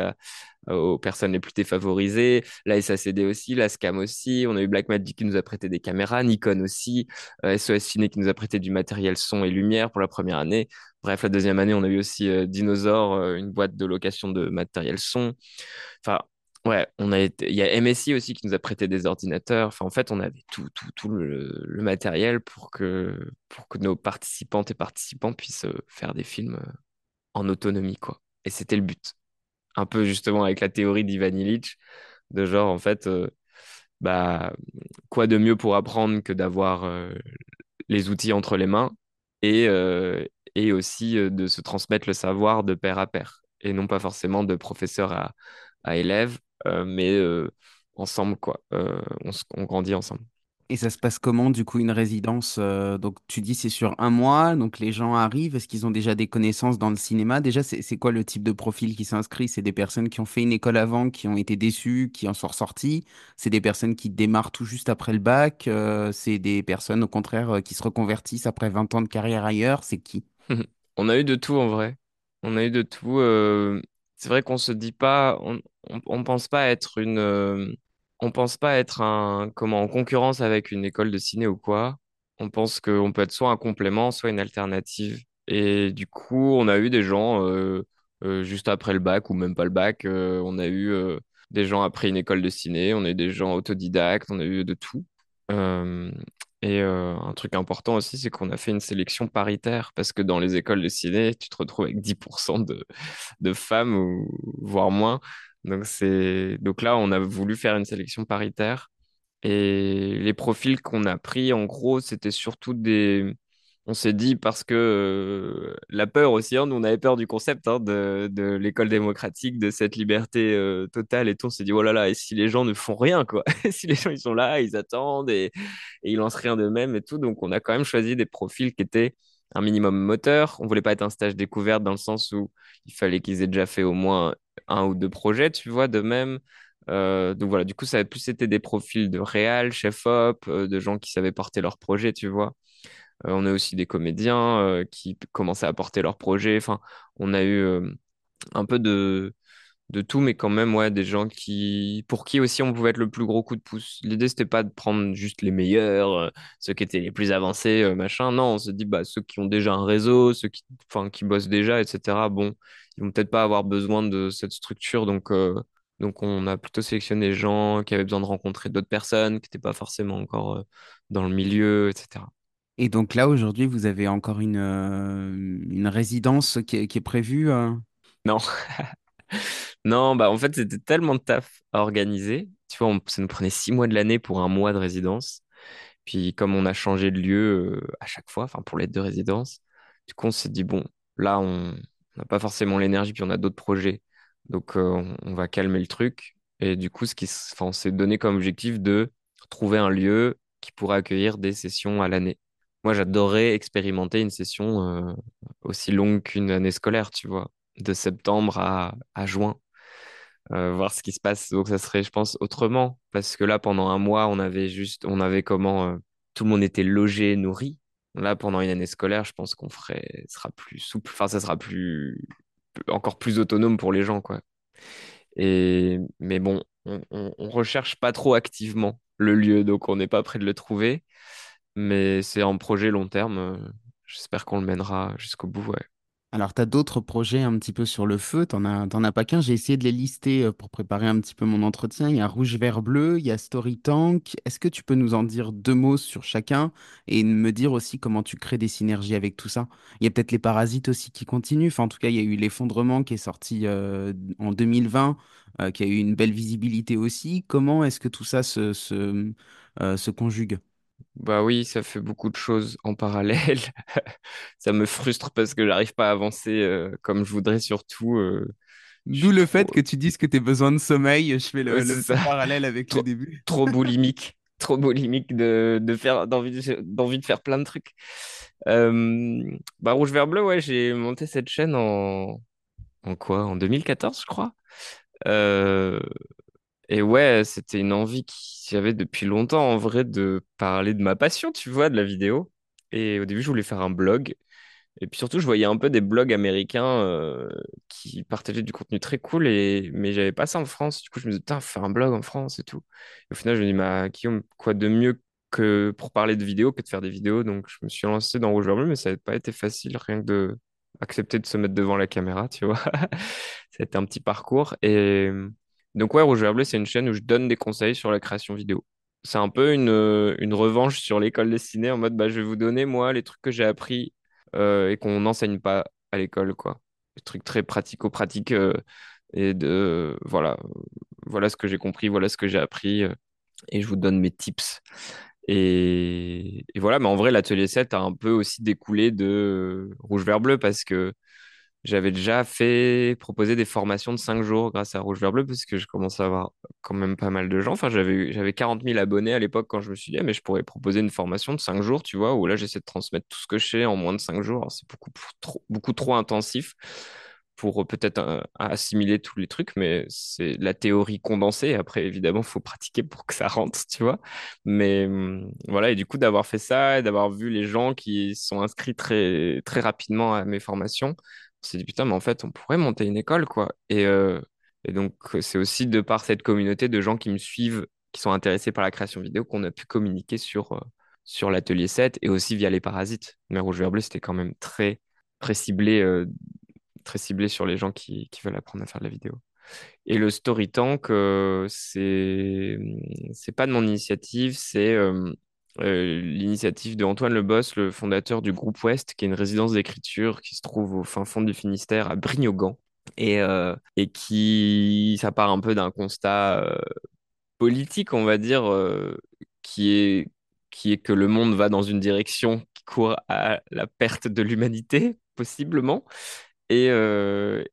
aux personnes les plus défavorisées, la SACD aussi, la SCAM aussi, on a eu Blackmagic qui nous a prêté des caméras, Nikon aussi, euh, SOS Ciné qui nous a prêté du matériel son et lumière pour la première année. Bref, la deuxième année, on a eu aussi euh, Dinosaur, euh, une boîte de location de matériel son. Enfin, ouais, on a été... il y a MSI aussi qui nous a prêté des ordinateurs. Enfin, en fait, on avait tout, tout, tout le, matériel pour que, pour que nos participantes et participants puissent euh, faire des films euh, en autonomie, quoi. Et c'était le but. Un peu justement avec la théorie d'Ivan Illich, de genre, en fait, euh, bah, quoi de mieux pour apprendre que d'avoir les outils entre les mains et, et aussi de se transmettre le savoir de pair à pair et non pas forcément de professeur à, à élève, mais euh, ensemble, quoi. Euh, on, grandit ensemble. Et ça se passe comment, du coup, une résidence? euh, donc, tu dis c'est sur un mois, donc les gens arrivent. Est-ce qu'ils ont déjà des connaissances dans le cinéma? Déjà, c'est quoi le type de profil qui s'inscrit? C'est des personnes qui ont fait une école avant, qui ont été déçues, qui en sont ressorties? C'est des personnes qui démarrent tout juste après le bac? euh, c'est des personnes, au contraire, euh, qui se reconvertissent après 20 ans de carrière ailleurs? C'est qui? On a eu de tout en vrai. On a eu de tout. euh, C'est vrai qu'on se dit pas, on, on, on pense pas être une, euh, on pense pas être un, comment, en concurrence avec une école de ciné ou quoi. On pense qu'on peut être soit un complément, soit une alternative. Et du coup, on a eu des gens euh, euh, juste après le bac ou même pas le bac. on a eu des gens après une école de ciné, on a eu des gens autodidactes, on a eu de tout. Et un truc important aussi, c'est qu'on a fait une sélection paritaire parce que dans les écoles de ciné, tu te retrouves avec 10% de, de femmes ou voire moins. Donc c'est donc là, on a voulu faire une sélection paritaire et les profils qu'on a pris, en gros, c'était surtout des. On s'est dit parce que euh, la peur aussi, hein, nous on avait peur du concept hein, de, de l'école démocratique, de cette liberté euh, totale et tout. On s'est dit, oh là là, et si les gens ne font rien, quoi? Si les gens ils sont là, ils attendent et, et ils lancent rien d'eux-mêmes et tout. Donc on a quand même choisi des profils qui étaient un minimum moteur. On voulait pas être un stage découverte dans le sens où il fallait qu'ils aient déjà fait au moins un ou deux projets, tu vois, de même. Euh, donc voilà, du coup, ça a plus été des profils de réal, chef-op, euh, de gens qui savaient porter leur projet, tu vois. Euh, on a aussi des comédiens qui commençaient à porter leur projet. Enfin, on a eu un peu de, de tout, mais quand même, ouais, des gens qui, pour qui aussi on pouvait être le plus gros coup de pouce. L'idée, c'était pas de prendre juste les meilleurs, euh, ceux qui étaient les plus avancés, euh, machin. Non, on se dit, bah, ceux qui ont déjà un réseau, ceux qui, enfin, qui bossent déjà, etc. Bon, ils vont peut-être pas avoir besoin de cette structure, donc, euh, donc on a plutôt sélectionné des gens qui avaient besoin de rencontrer d'autres personnes, qui n'étaient pas forcément encore dans le milieu, etc. Et donc là, aujourd'hui, vous avez encore une, une résidence qui est, qui est prévue. Non, non, bah en fait, c'était tellement de taf à organiser. Tu vois, on- ça nous prenait six mois de l'année pour un mois de résidence. Puis comme on a changé de lieu euh, à chaque fois, enfin pour l'aide de résidence, du coup on s'est dit bon, là on n'a pas forcément l'énergie, puis on a d'autres projets, donc euh, on, va calmer le truc. Et du coup, ce qui, on s'est donné comme objectif de trouver un lieu qui pourrait accueillir des sessions à l'année. Moi, j'adorerais expérimenter une session euh, aussi longue qu'une année scolaire, tu vois, de septembre à juin euh, voir ce qui se passe. Donc ça serait, je pense, autrement. Parce que là, pendant un mois, on avait juste, on avait comment euh, tout le monde était logé, nourri. Là, pendant une année scolaire, je pense qu'on ferait, sera plus souple. Enfin, ça sera plus, encore plus autonome pour les gens, quoi. Et, mais bon, on, on, on recherche pas trop activement le lieu, donc on n'est pas près de le trouver. Mais c'est un projet long terme. euh, J'espère qu'on le mènera jusqu'au bout, ouais. Alors, tu as d'autres projets un petit peu sur le feu, t'en as, as pas qu'un? J'ai essayé de les lister euh, pour préparer un petit peu mon entretien. Il y a Rouge, Vert, Bleu, il y a Story Tank. Est-ce que tu peux nous en dire deux mots sur chacun et me dire aussi comment tu crées des synergies avec tout ça? Il y a peut-être les Parasites aussi qui continuent. Enfin, en tout cas, il y a eu L'Effondrement qui est sorti euh, en 2020, euh, qui a eu une belle visibilité aussi. Comment est-ce que tout ça se, se conjugue? Bah oui, ça fait beaucoup de choses en parallèle. Ça me frustre parce que j'arrive pas à avancer euh, comme je voudrais, surtout. euh, je D'où suis le fait trop. que tu dises que tu as besoin de sommeil. Je fais le, Ouais, le c'est petit ça. parallèle avec le Trop, début. trop boulimique. Trop boulimique de, de faire, d'envie de, d'envie de faire plein de trucs. Euh, bah, Rouge Vert Bleu, ouais, j'ai monté cette chaîne en, en quoi? En 2014, je crois. Euh, et ouais, c'était une envie qu'il y avait depuis longtemps, en vrai, de parler de ma passion, tu vois, de la vidéo. Et au début, je voulais faire un blog. Et puis surtout, je voyais un peu des blogs américains euh, qui partageaient du contenu très cool, et... mais j'avais pas ça en France. Du coup, je me disais, putain, faire un blog en France et tout. Et au final, je me dis, mais Guillaume, quoi de mieux que pour parler de vidéos que de faire des vidéos? Donc, je me suis lancé dans Rouge Bleu, mais ça n'a pas été facile, rien que de accepter de se mettre devant la caméra, tu vois. Ça a été un petit parcours. Et donc, ouais, Rouge Vert Bleu, c'est une chaîne où je donne des conseils sur la création vidéo. C'est un peu une, une revanche sur l'école de ciné en mode, bah, je vais vous donner, moi, les trucs que j'ai appris euh, et qu'on n'enseigne pas à l'école, quoi. Des trucs très pratico-pratiques euh, et de voilà, voilà ce que j'ai compris, voilà ce que j'ai appris euh, et je vous donne mes tips. Et, et voilà, mais en vrai, l'atelier 7 a un peu aussi découlé de Rouge Vert Bleu parce que j'avais déjà fait proposer des formations de 5 jours grâce à Rouge Vert Bleu parce que je commençais à avoir quand même pas mal de gens. Enfin, j'avais j'avais 40 000 abonnés à l'époque quand je me suis dit, Ah, mais je pourrais proposer une formation de 5 jours, tu vois, où là, j'essaie de transmettre tout ce que je sais en moins de 5 jours. C'est beaucoup trop, beaucoup trop intensif pour euh, peut-être euh, assimiler tous les trucs, mais c'est la théorie condensée. Après, évidemment, il faut pratiquer pour que ça rentre, tu vois. Mais hum, voilà, et du coup, d'avoir fait ça et d'avoir vu les gens qui sont inscrits très, très rapidement à mes formations, on s'est dit, putain, mais en fait, on pourrait monter une école, quoi. Et, euh, donc, c'est aussi de par cette communauté de gens qui me suivent, qui sont intéressés par la création vidéo, qu'on a pu communiquer sur, euh, sur l'atelier 7 et aussi via les parasites. Mais Rouge Vert Bleu, c'était quand même très, très ciblé, euh, très ciblé sur les gens qui, qui veulent apprendre à faire de la vidéo. Et le Story Tank, euh, c'est pas de mon initiative, c'est euh, l'initiative de Antoine Leboss, le fondateur du groupe Ouest, qui est une résidence d'écriture qui se trouve au fin fond du Finistère, à Brignogan, et, euh, et qui, ça part un peu d'un constat euh, politique, on va dire, qui est, qui est que le monde va dans une direction qui court à la perte de l'humanité, possiblement et,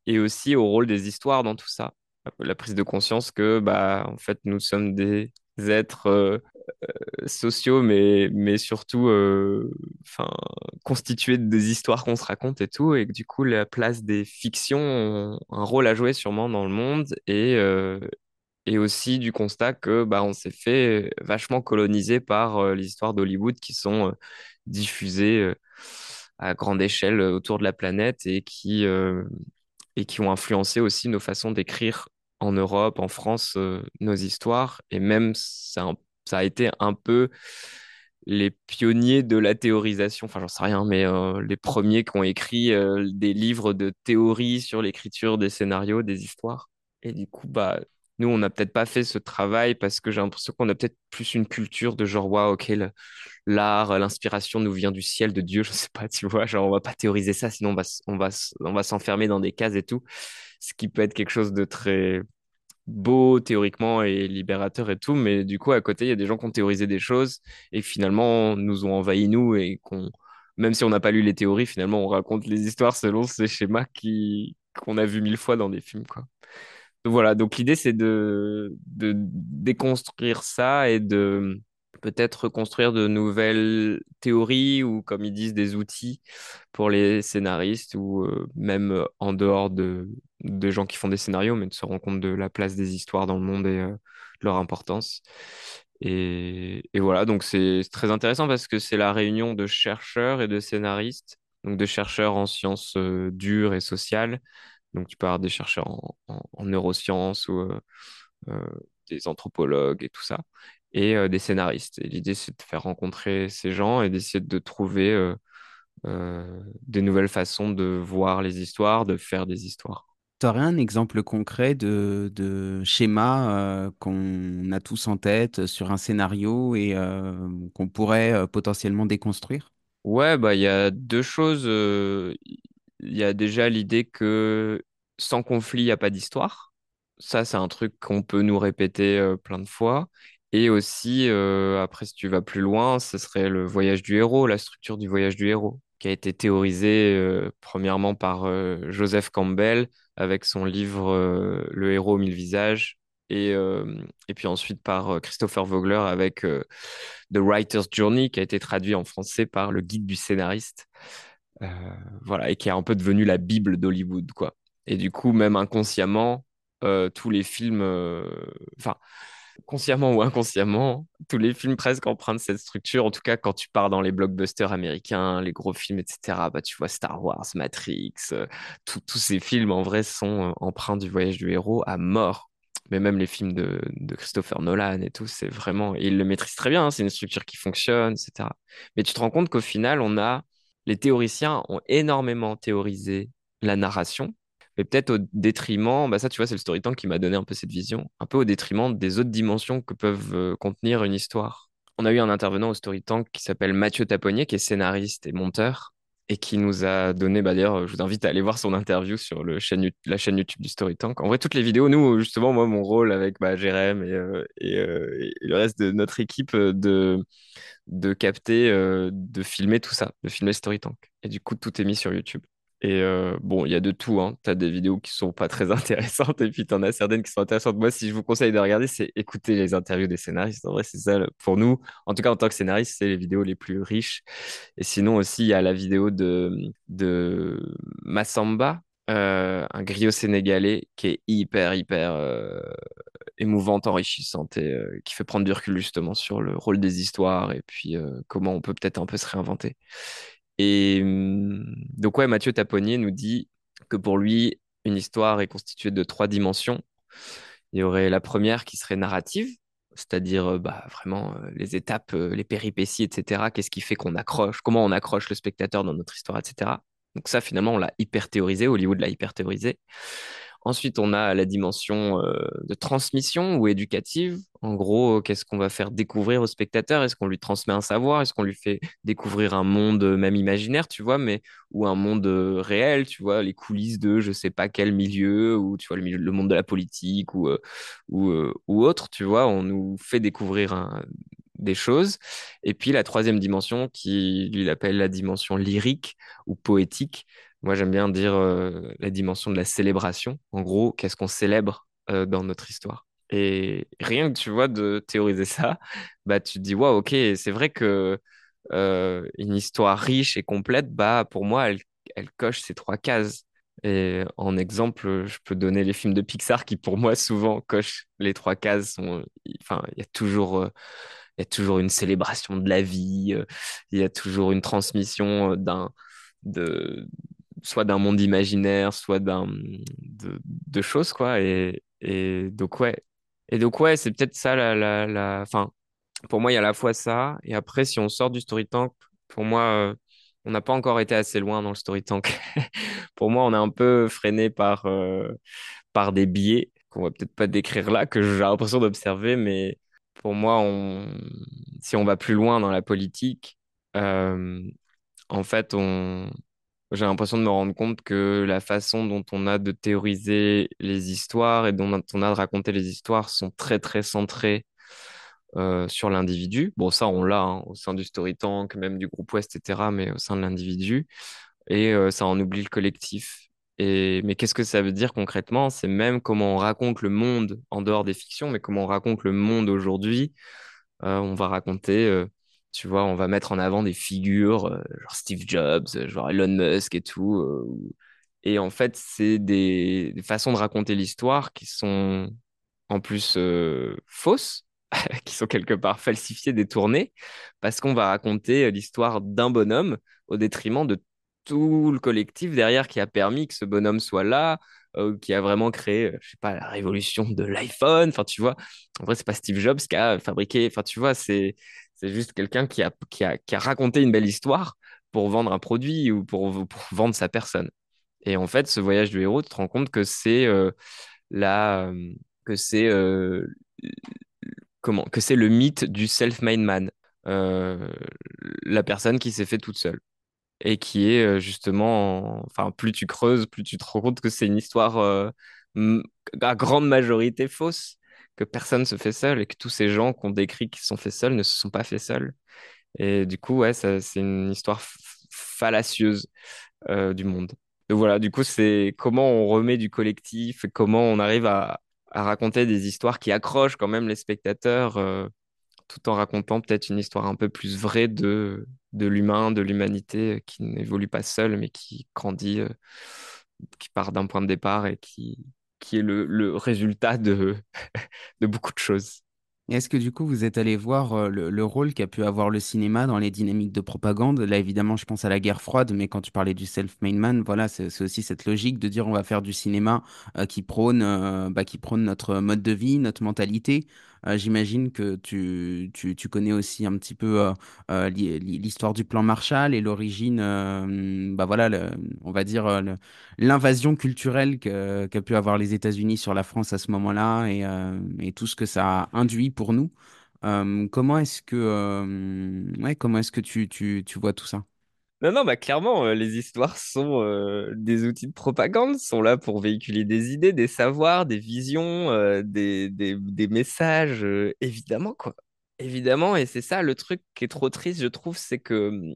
et aussi au rôle des histoires dans tout ça. La prise de conscience que, bah, en fait, nous sommes des êtres sociaux, mais, mais surtout euh, enfin, constitués des histoires qu'on se raconte et tout, et que du coup, la place des fictions ont un rôle à jouer sûrement dans le monde, et, euh, et aussi du constat que bah, on s'est fait vachement coloniser par euh, les histoires d'Hollywood qui sont euh, diffusées euh, à grande échelle euh, autour de la planète et qui, euh, et qui ont influencé aussi nos façons d'écrire en Europe, en France, euh, nos histoires. Et même, a un- ça a été un peu les pionniers de la théorisation, enfin j'en sais rien, mais euh, les premiers qui ont écrit euh, des livres de théorie sur l'écriture des scénarios, des histoires. Et du coup, bah, nous, on n'a peut-être pas fait ce travail parce que j'ai l'impression qu'on a peut-être plus une culture de genre, waouh, ok, l'art, l'inspiration nous vient du ciel, de Dieu, je sais pas, tu vois, genre on va pas théoriser ça, sinon on va, on va, on va s'enfermer dans des cases et tout, ce qui peut être quelque chose de très beau théoriquement et libérateur et tout, mais du coup, à côté, il y a des gens qui ont théorisé des choses et finalement nous ont envahi nous et qu'on, même si on n'a pas lu les théories, finalement, on raconte les histoires selon ces schémas qui, qu'on a vus mille fois dans des films, quoi. Donc voilà, donc l'idée c'est de, de déconstruire ça et de peut-être construire de nouvelles théories ou comme ils disent des outils pour les scénaristes ou euh, même euh, en dehors de, de gens qui font des scénarios, mais de se rendre compte de la place des histoires dans le monde et euh, de leur importance. Et, voilà, donc c'est très intéressant parce que c'est la réunion de chercheurs et de scénaristes, donc de chercheurs en sciences dures et sociales donc, tu peux avoir des chercheurs en, en- en neurosciences ou des anthropologues et tout ça, et euh, des scénaristes. Et l'idée, c'est de faire rencontrer ces gens et d'essayer de trouver euh, euh, des nouvelles façons de voir les histoires, de faire des histoires. Tu aurais un exemple concret de, de schéma qu'on a tous en tête sur un scénario et qu'on pourrait potentiellement déconstruire? Ouais, bah, il y a deux choses. Il y a déjà l'idée que sans conflit, il n'y a pas d'histoire. Ça, c'est un truc qu'on peut nous répéter euh, plein de fois. Et aussi, euh, après, si tu vas plus loin, ce serait le voyage du héros, la structure du voyage du héros, qui a été théorisée euh, premièrement par euh, Joseph Campbell avec son livre Le héros aux mille visages. Et, et puis ensuite par Christopher Vogler avec The Writer's Journey, qui a été traduit en français par Le Guide du scénariste. Voilà, et qui est un peu devenu la Bible d'Hollywood, quoi. Et du coup, même inconsciemment, tous les films, enfin, consciemment ou inconsciemment, tous les films presque empruntent cette structure. En tout cas, quand tu pars dans les blockbusters américains, les gros films, etc., bah, tu vois Star Wars, Matrix, euh, tous ces films, en vrai, sont euh, empreints du voyage du héros à mort. Mais même les films de, de Christopher Nolan et tout, c'est vraiment... Et il le maîtrise très bien, hein, c'est une structure qui fonctionne, etc. Mais tu te rends compte qu'au final, on a... Les théoriciens ont énormément théorisé la narration, mais peut-être au détriment, bah ça tu vois, c'est le storytelling qui m'a donné un peu cette vision, un peu au détriment des autres dimensions que peuvent euh, contenir une histoire. On a eu un intervenant au Storytank qui s'appelle Mathieu Taponnier, qui est scénariste et monteur, et qui nous a donné, bah d'ailleurs, je vous invite à aller voir son interview sur le chaîne, la chaîne YouTube du Storytank. En vrai, toutes les vidéos, nous, justement, moi, mon rôle avec bah, Jérém et, euh, euh, le reste de notre équipe, de, de capter, de filmer tout ça, de filmer Storytank. Et du coup, tout est mis sur YouTube. Et euh, bon, il y a de tout, hein. Tu as des vidéos qui sont pas très intéressantes et puis tu en as certaines qui sont intéressantes. Moi, si je vous conseille de regarder, c'est écouter les interviews des scénaristes. En vrai, c'est ça, pour nous, en tout cas en tant que scénariste, c'est les vidéos les plus riches. Et sinon aussi, il y a la vidéo de, de Massamba, euh, un griot sénégalais qui est hyper, hyper euh, émouvante, enrichissante et euh, qui fait prendre du recul justement sur le rôle des histoires et puis comment on peut peut-être un peu se réinventer. Et hum, donc, Mathieu Taponnier nous dit que pour lui, une histoire est constituée de trois dimensions. Il y aurait la première qui serait narrative, c'est-à-dire euh, bah, vraiment euh, les étapes, euh, les péripéties, etc. Qu'est-ce qui fait qu'on accroche, comment on accroche le spectateur dans notre histoire, etc. Donc ça, finalement, on l'a hyper théorisé, Hollywood l'a hyper théorisé. Ensuite, on a la dimension euh, de transmission ou éducative. En gros, euh, qu'est-ce qu'on va faire découvrir au spectateur? Est-ce qu'on lui transmet un savoir? Est-ce qu'on lui fait découvrir un monde euh, même imaginaire, tu vois, mais ou un monde réel, tu vois, les coulisses de je sais pas quel milieu, ou tu vois, le monde de la politique ou, ou, ou autre, tu vois, on nous fait découvrir des choses. Et puis la troisième dimension, qui lui appelle la dimension lyrique ou poétique. Moi, j'aime bien dire euh, la dimension de la célébration. En gros, qu'est-ce qu'on célèbre euh, dans notre histoire? Et rien que tu vois de théoriser ça, bah tu te dis waouh, ok, c'est vrai que euh, une histoire riche et complète, bah pour moi, elle, elle coche ces trois cases. Et en exemple, je peux donner les films de Pixar qui pour moi souvent cochent les trois cases. Sont, enfin, il y a toujours, il y a toujours une célébration de la vie, il y a toujours une transmission d'un de soit d'un monde imaginaire, soit d'un de, choses quoi. Et, et donc ouais. Et donc ouais, c'est peut-être ça la la. Enfin, pour moi, il y a à la fois ça, et après, si on sort du story tank, pour moi, euh, on n'a pas encore été assez loin dans le story tank. Pour moi, on est un peu freiné par, euh, par des biais qu'on va peut-être pas décrire là, que j'ai l'impression d'observer, mais pour moi, on... si on va plus loin dans la politique, euh, en fait, on... j'ai l'impression de me rendre compte que la façon dont on a de théoriser les histoires et dont on a de raconter les histoires sont très, très centrées euh, sur l'individu. Bon, ça, on l'a hein, au sein du story tank, même du groupe Ouest, etc., mais au sein de l'individu. Et euh, ça en oublie le collectif. Et, mais qu'est-ce que ça veut dire concrètement? C'est même comment on raconte le monde en dehors des fictions, mais comment on raconte le monde aujourd'hui. Euh, on va raconter, tu vois, on va mettre en avant des figures, euh, genre Steve Jobs, euh, genre Elon Musk et tout. euh, et en fait, c'est des, façons de raconter l'histoire qui sont en plus fausses, qui sont quelque part falsifiées, détournées, parce qu'on va raconter l'histoire d'un bonhomme au détriment de tout le collectif derrière qui a permis que ce bonhomme soit là, qui a vraiment créé, je sais pas, la révolution de l'iPhone. Enfin, tu vois, en vrai, c'est pas Steve Jobs qui a fabriqué. Enfin, tu vois, c'est c'est juste quelqu'un qui a, qui a, qui a raconté une belle histoire pour vendre un produit ou pour, vendre sa personne. Et en fait, ce voyage du héros, tu te rends compte que c'est euh, la, euh, que c'est euh, comment, que c'est le mythe du self-made man, la personne qui s'est fait toute seule et qui est justement, en- enfin, plus tu creuses, plus tu te rends compte que c'est une histoire à grande majorité fausse, que personne se fait seul et que tous ces gens qu'on décrit qui sont faits seuls ne se sont pas faits seuls. Et du coup, ouais, c'est une histoire fallacieuse euh, du monde. Donc voilà, du coup, c'est comment on remet du collectif et comment on arrive à, raconter des histoires qui accrochent quand même les spectateurs, euh, tout en racontant peut-être une histoire un peu plus vraie de, de l'humain, de l'humanité euh, qui n'évolue pas seul, mais qui grandit, qui part d'un point de départ et qui, qui est le, le résultat de, de beaucoup de choses. Est-ce que du coup vous êtes allé voir euh, le, le rôle qu'a pu avoir le cinéma dans les dynamiques de propagande? Là évidemment je pense à la guerre froide, mais quand tu parlais du self-made man, voilà, c'est c'est aussi cette logique de dire on va faire du cinéma euh, qui prône, euh, bah, qui prône notre mode de vie, notre mentalité. Euh, j'imagine que tu, tu, tu connais aussi un petit peu euh, euh, l'hi- l'hi- l'histoire du plan Marshall et l'origine, bah voilà, on va dire l'invasion culturelle qu'a pu avoir les États-Unis sur la France à ce moment-là et, et tout ce que ça a induit pour nous. Comment est-ce que, ouais, comment est-ce que tu, tu, tu vois tout ça? Non, non, bah clairement, euh, les histoires sont euh, des outils de propagande, sont là pour véhiculer des idées, des savoirs, des visions, euh, des, des, des messages, évidemment, quoi. Évidemment, et c'est ça le truc qui est trop triste, je trouve, c'est que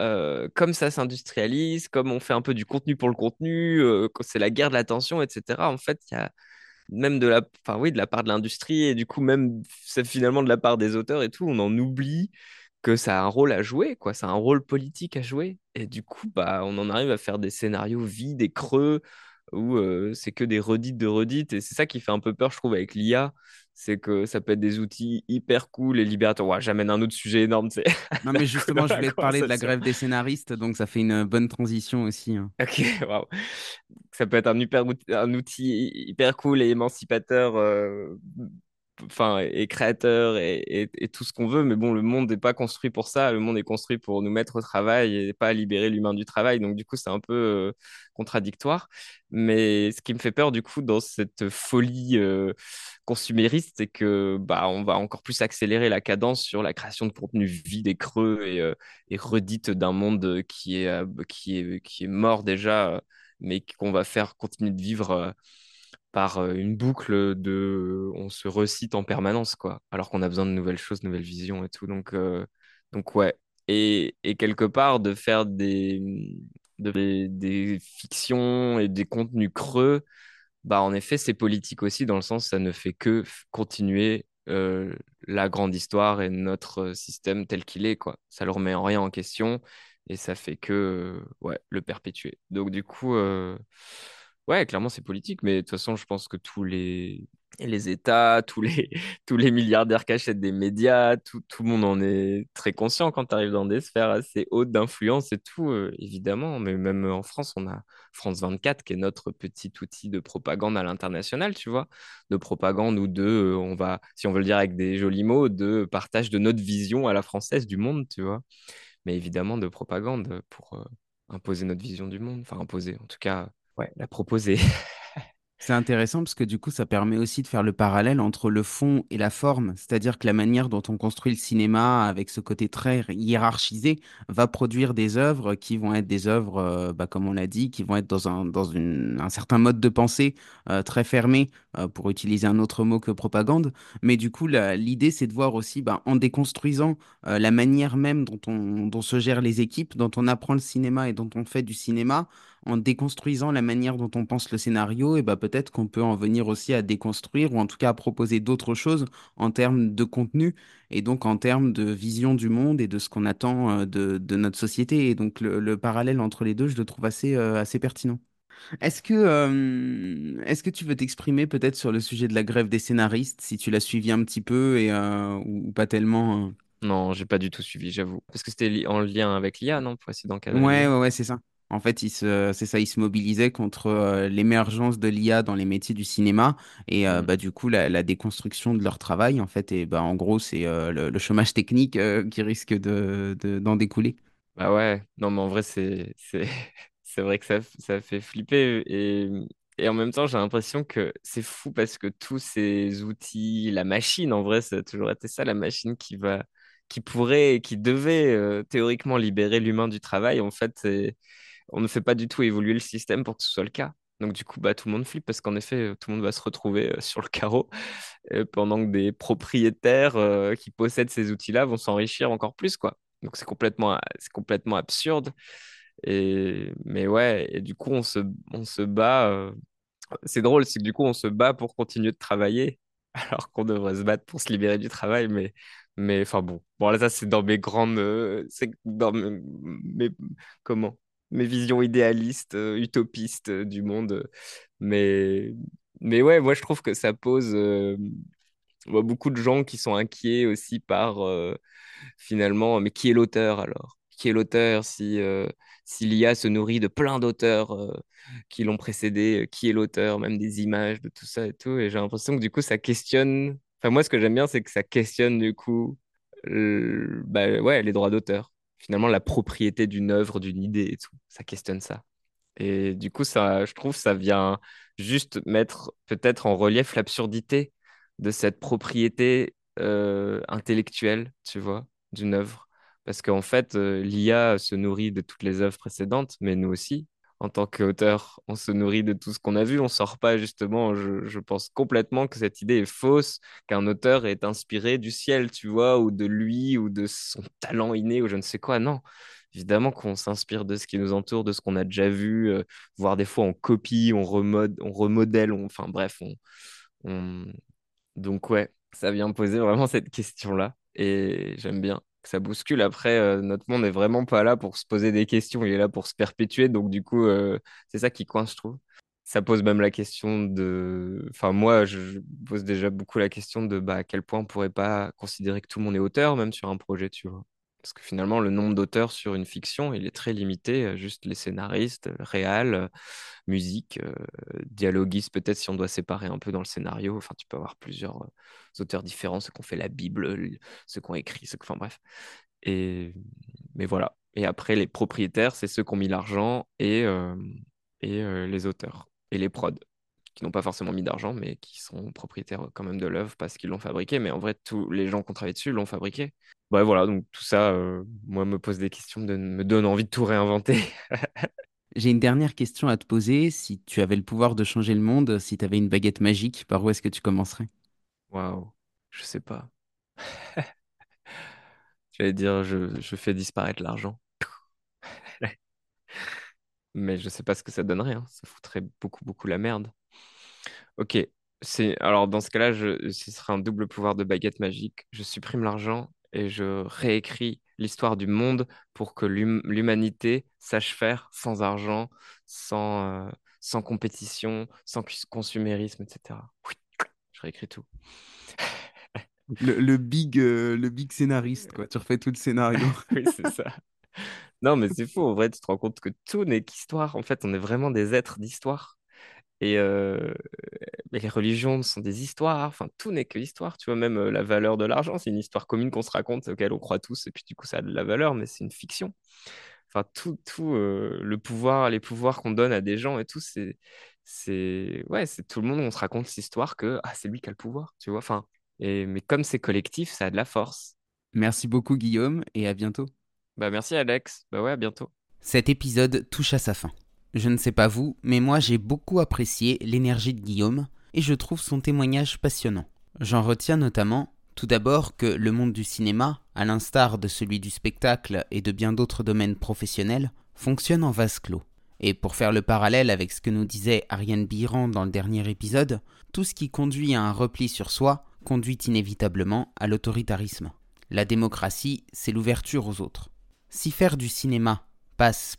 euh, comme ça s'industrialise, comme on fait un peu du contenu pour le contenu, c'est la guerre de l'attention, etc. En fait, il y a même de la, enfin oui, de la part de l'industrie et du coup même finalement de la part des auteurs et tout, on en oublie que ça a un rôle à jouer, quoi. Ça a un rôle politique à jouer. Et du coup, bah, on en arrive à faire des scénarios vides et creux où euh, c'est que des redites de redites. Et c'est ça qui fait un peu peur, je trouve, avec l'IA. C'est que ça peut être des outils hyper cool et libérateurs. Ouais, j'amène un autre sujet énorme, Non, mais justement, je voulais te parler de la grève des scénaristes, donc ça fait une bonne transition aussi. hein. Ok, waouh. Ça peut être un, hyper, outil- un outil hyper cool et émancipateur, euh, enfin, et créateur et, tout ce qu'on veut, mais bon, le monde n'est pas construit pour ça. Le monde est construit pour nous mettre au travail et pas libérer l'humain du travail. Donc, du coup, c'est un peu euh, contradictoire. Mais ce qui me fait peur, du coup, dans cette folie euh, consumériste, c'est que bah, on va encore plus accélérer la cadence sur la création de contenu vide et creux et, euh, redite d'un monde qui est, euh, qui est, qui est mort déjà, euh, mais qu'on va faire continuer de vivre. Par une boucle de on se recite en permanence quoi alors qu'on a besoin de nouvelles choses nouvelles visions et tout donc donc ouais et, et quelque part de faire des de- des fictions et des contenus creux bah en effet c'est politique aussi dans le sens ça ne fait que continuer la grande histoire et notre système tel qu'il est quoi. Ça le remet en rien en question et ça fait que ouais le perpétuer. Donc du coup Ouais, clairement, c'est politique, mais de toute façon, je pense que tous les, les États, tous les, tous les milliardaires qui achètent des médias, tout, tout le monde en est très conscient quand tu arrives dans des sphères assez hautes d'influence et tout, euh, évidemment. Mais même en France, on a France 24 qui est notre petit outil de propagande à l'international, tu vois, de propagande ou de, euh, on va, si on veut le dire avec des jolis mots, de partage de notre vision à la française du monde, tu vois. Mais évidemment, de propagande pour euh, imposer notre vision du monde, enfin imposer, en tout cas, ouais, la proposer. C'est intéressant parce que du coup, ça permet aussi de faire le parallèle entre le fond et la forme. C'est-à-dire que la manière dont on construit le cinéma avec ce côté très hiérarchisé va produire des œuvres qui vont être des œuvres, euh, bah, comme on l'a dit, qui vont être dans un, dans un certain mode de pensée euh, très fermé, euh, pour utiliser un autre mot que propagande. Mais du coup, l'idée, c'est de voir aussi, bah, en déconstruisant la manière même dont on, dont se gèrent les équipes, dont on apprend le cinéma et dont on fait du cinéma en déconstruisant la manière dont on pense le scénario, et bah peut-être qu'on peut en venir aussi à déconstruire ou en tout cas à proposer d'autres choses en termes de contenu et donc en termes de vision du monde et de ce qu'on attend euh, de, de notre société. Et donc le, le parallèle entre les deux, je le trouve assez, euh, assez pertinent. Est-ce que, euh, est-ce que tu veux t'exprimer peut-être sur le sujet de la grève des scénaristes, si tu l'as suivi un petit peu et, euh, ou, ou pas tellement euh Non, j'ai pas du tout suivi, j'avoue. Parce que c'était li- en lien avec l'IA, non? Pour essayer d'encadrer Ouais, ouais, ouais, c'est ça. En fait, il se, c'est ça, il se mobilisait contre euh, l'émergence de l'IA dans les métiers du cinéma et euh, Hmm. bah, du coup la, la déconstruction de leur travail, en fait, et bah, en gros, c'est euh, le, le chômage technique qui risque de, de- d'en découler. Bah ouais, non, mais en vrai, c'est, c'est, c'est vrai que ça, ça fait flipper. Et, et en même temps, j'ai l'impression que c'est fou parce que tous ces outils, la machine, en vrai, ça a toujours été ça, la machine qui va, qui pourrait, et qui devait euh, théoriquement libérer l'humain du travail. En fait, c'est- on ne fait pas du tout évoluer le système pour que ce soit le cas. Donc du coup, bah, tout le monde flippe parce qu'en effet, euh, tout le monde va se retrouver euh, sur le carreau euh, pendant que des propriétaires qui possèdent ces outils-là vont s'enrichir encore plus, quoi. Donc c'est complètement, complètement absurde. Et, mais ouais, et du coup, on se, on se bat. C'est drôle, c'est que du coup, on se bat pour continuer de travailler, alors qu'on devrait se battre pour se libérer du travail. Mais, mais enfin bon, bon là, ça, c'est dans mes grandes. c'est dans mes- comment? Mes visions idéalistes, euh, utopistes euh, du monde. Mais, mais ouais, moi, je trouve que ça pose. euh, beaucoup de gens qui sont inquiets aussi par euh, finalement, mais qui est l'auteur alors? Qui est l'auteur si, si l'IA se nourrit de plein d'auteurs qui l'ont précédé? Qui est l'auteur, même des images, de tout ça et tout? Et j'ai l'impression que du coup, ça questionne. Enfin, moi, ce que j'aime bien, c'est que ça questionne du coup bah, ouais, les droits d'auteur. Finalement, la propriété d'une œuvre, d'une idée et tout. Ça questionne ça. Et du coup, ça, je trouve, ça vient juste mettre peut-être en relief l'absurdité de cette propriété euh, intellectuelle, tu vois, d'une œuvre. Parce qu'en fait, euh, l'IA se nourrit de toutes les œuvres précédentes, mais nous aussi, en tant qu'auteur, on se nourrit de tout ce qu'on a vu. On sort pas justement. Je, pense complètement que cette idée est fausse, qu'un auteur est inspiré du ciel, tu vois, ou de lui, ou de son talent inné, ou je ne sais quoi. Non, évidemment qu'on s'inspire de ce qui nous entoure, de ce qu'on a déjà vu, euh, voire des fois on copie, on remode, on remodèle, enfin bref, on, donc ouais, ça vient poser vraiment cette question-là et j'aime bien ça bouscule. Après, euh, notre monde n'est vraiment pas là pour se poser des questions, il est là pour se perpétuer, donc du coup, euh, c'est ça qui coince, je trouve ça pose même la question de. Enfin, moi, je pose déjà beaucoup la question de bah, à quel point on pourrait pas considérer que tout le monde est auteur, même sur un projet, tu vois. Parce que finalement, le nombre d'auteurs sur une fiction, il est très limité. Juste les scénaristes, réal, musique, euh, dialoguistes, peut-être si on doit séparer un peu dans le scénario. Enfin, tu peux avoir plusieurs auteurs différents, ceux qui ont fait la Bible, ceux qui ont écrit, ceux. Enfin, bref. Et... Mais voilà. Et après, les propriétaires, c'est ceux qui ont mis l'argent et, et les auteurs et les prods, qui n'ont pas forcément mis d'argent, mais qui sont propriétaires quand même de l'œuvre parce qu'ils l'ont fabriqué. Mais en vrai, tous les gens qui ont travaillé dessus l'ont fabriqué. Voilà, donc tout ça, euh, moi, me pose des questions, de, me donne envie de tout réinventer. J'ai une dernière question à te poser. Si tu avais le pouvoir de changer le monde, si tu avais une baguette magique, par où est-ce que tu commencerais? Waouh, je sais pas. J'allais dire, je, je fais disparaître l'argent mais je sais pas ce que ça donnerait. hein. Ça foutrait beaucoup, beaucoup la merde. Ok. C'est... Alors, dans ce cas-là, je... ce serait un double pouvoir de baguette magique. Je supprime l'argent et je réécris l'histoire du monde pour que l'humanité sache faire sans argent, sans, euh, sans compétition, sans consumérisme, etc. Oui, je réécris tout. Le, big, euh, le big scénariste, quoi. Tu refais tout le scénario. oui, c'est ça. Non, mais c'est fou, en vrai, tu te rends compte que tout n'est qu'histoire. En fait, on est vraiment des êtres d'histoire. Et euh, les religions sont des histoires. Enfin, tout n'est que histoire. Tu vois, même euh, la valeur de l'argent, c'est une histoire commune qu'on se raconte, auquel on croit tous. Et puis, du coup, ça a de la valeur, mais c'est une fiction. Enfin, tout, tout euh, le pouvoir, les pouvoirs qu'on donne à des gens et tout, c'est, c'est, ouais, c'est tout le monde. On se raconte cette histoire que ah, c'est lui qui a le pouvoir. Tu vois. Enfin, et mais comme c'est collectif, ça a de la force. Merci beaucoup, Guillaume, et à bientôt. Bah merci Alex. Bah ouais, à bientôt. Cet épisode touche à sa fin. Je ne sais pas vous, mais moi j'ai beaucoup apprécié l'énergie de Guillaume et je trouve son témoignage passionnant. J'en retiens notamment, tout d'abord, que le monde du cinéma, à l'instar de celui du spectacle et de bien d'autres domaines professionnels, fonctionne en vase clos. Et pour faire le parallèle avec ce que nous disait Ariane Biran dans le dernier épisode, tout ce qui conduit à un repli sur soi conduit inévitablement à l'autoritarisme. La démocratie, c'est l'ouverture aux autres. Si faire du cinéma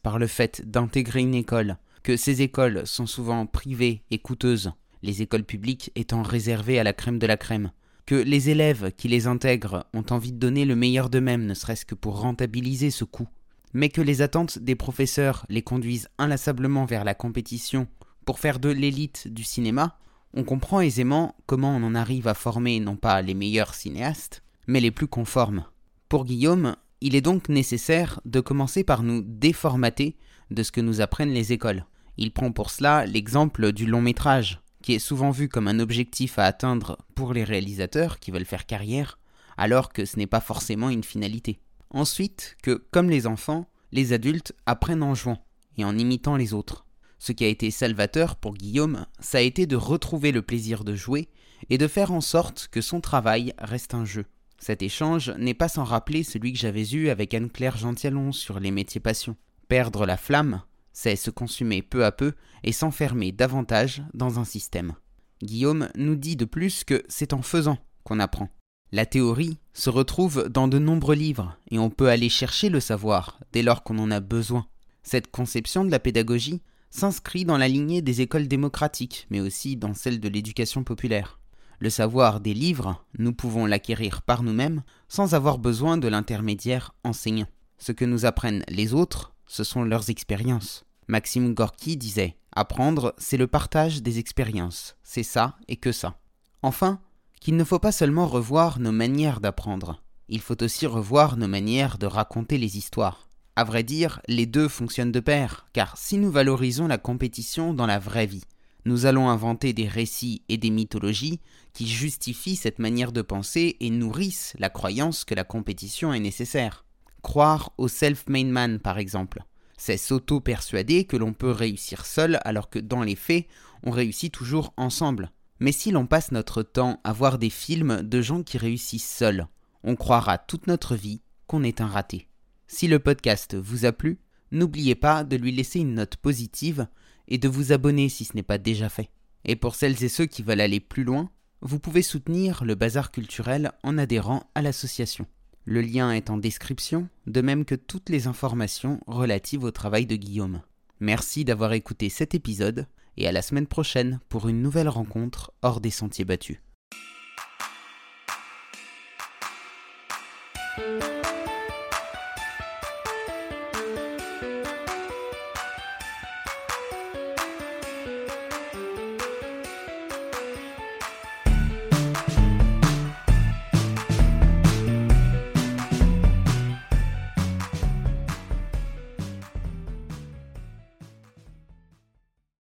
par le fait d'intégrer une école, que ces écoles sont souvent privées et coûteuses, les écoles publiques étant réservées à la crème de la crème, que les élèves qui les intègrent ont envie de donner le meilleur d'eux-mêmes, ne serait-ce que pour rentabiliser ce coût, mais que les attentes des professeurs les conduisent inlassablement vers la compétition pour faire de l'élite du cinéma, on comprend aisément comment on en arrive à former non pas les meilleurs cinéastes, mais les plus conformes. Pour Guillaume, il est donc nécessaire de commencer par nous déformater de ce que nous apprennent les écoles. Il prend pour cela l'exemple du long métrage, qui est souvent vu comme un objectif à atteindre pour les réalisateurs qui veulent faire carrière, alors que ce n'est pas forcément une finalité. Ensuite, que, comme les enfants, les adultes apprennent en jouant et en imitant les autres. Ce qui a été salvateur pour Guillaume, ça a été de retrouver le plaisir de jouer et de faire en sorte que son travail reste un jeu. Cet échange n'est pas sans rappeler celui que j'avais eu avec Anne-Claire Gentialon sur les métiers passion. Perdre la flamme, c'est se consumer peu à peu et s'enfermer davantage dans un système. Guillaume nous dit de plus que c'est en faisant qu'on apprend. La théorie se retrouve dans de nombreux livres et on peut aller chercher le savoir dès lors qu'on en a besoin. Cette conception de la pédagogie s'inscrit dans la lignée des écoles démocratiques, mais aussi dans celle de l'éducation populaire. Le savoir des livres, nous pouvons l'acquérir par nous-mêmes sans avoir besoin de l'intermédiaire enseignant. Ce que nous apprennent les autres, ce sont leurs expériences. Maxime Gorky disait Apprendre, c'est le partage des expériences. C'est ça et que ça. Enfin, qu'il ne faut pas seulement revoir nos manières d'apprendre, il faut aussi revoir nos manières de raconter les histoires. À vrai dire, les deux fonctionnent de pair, car si nous valorisons la compétition dans la vraie vie, nous allons inventer des récits et des mythologies qui justifient cette manière de penser et nourrissent la croyance que la compétition est nécessaire. Croire au self-made man, par exemple. C'est s'auto-persuader que l'on peut réussir seul alors que dans les faits, on réussit toujours ensemble. Mais si l'on passe notre temps à voir des films de gens qui réussissent seuls, on croira toute notre vie qu'on est un raté. Si le podcast vous a plu, n'oubliez pas de lui laisser une note positive et de vous abonner si ce n'est pas déjà fait. Et pour celles et ceux qui veulent aller plus loin, vous pouvez soutenir le bazar culturel en adhérant à l'association. Le lien est en description, de même que toutes les informations relatives au travail de Guillaume. Merci d'avoir écouté cet épisode et à la semaine prochaine pour une nouvelle rencontre hors des sentiers battus.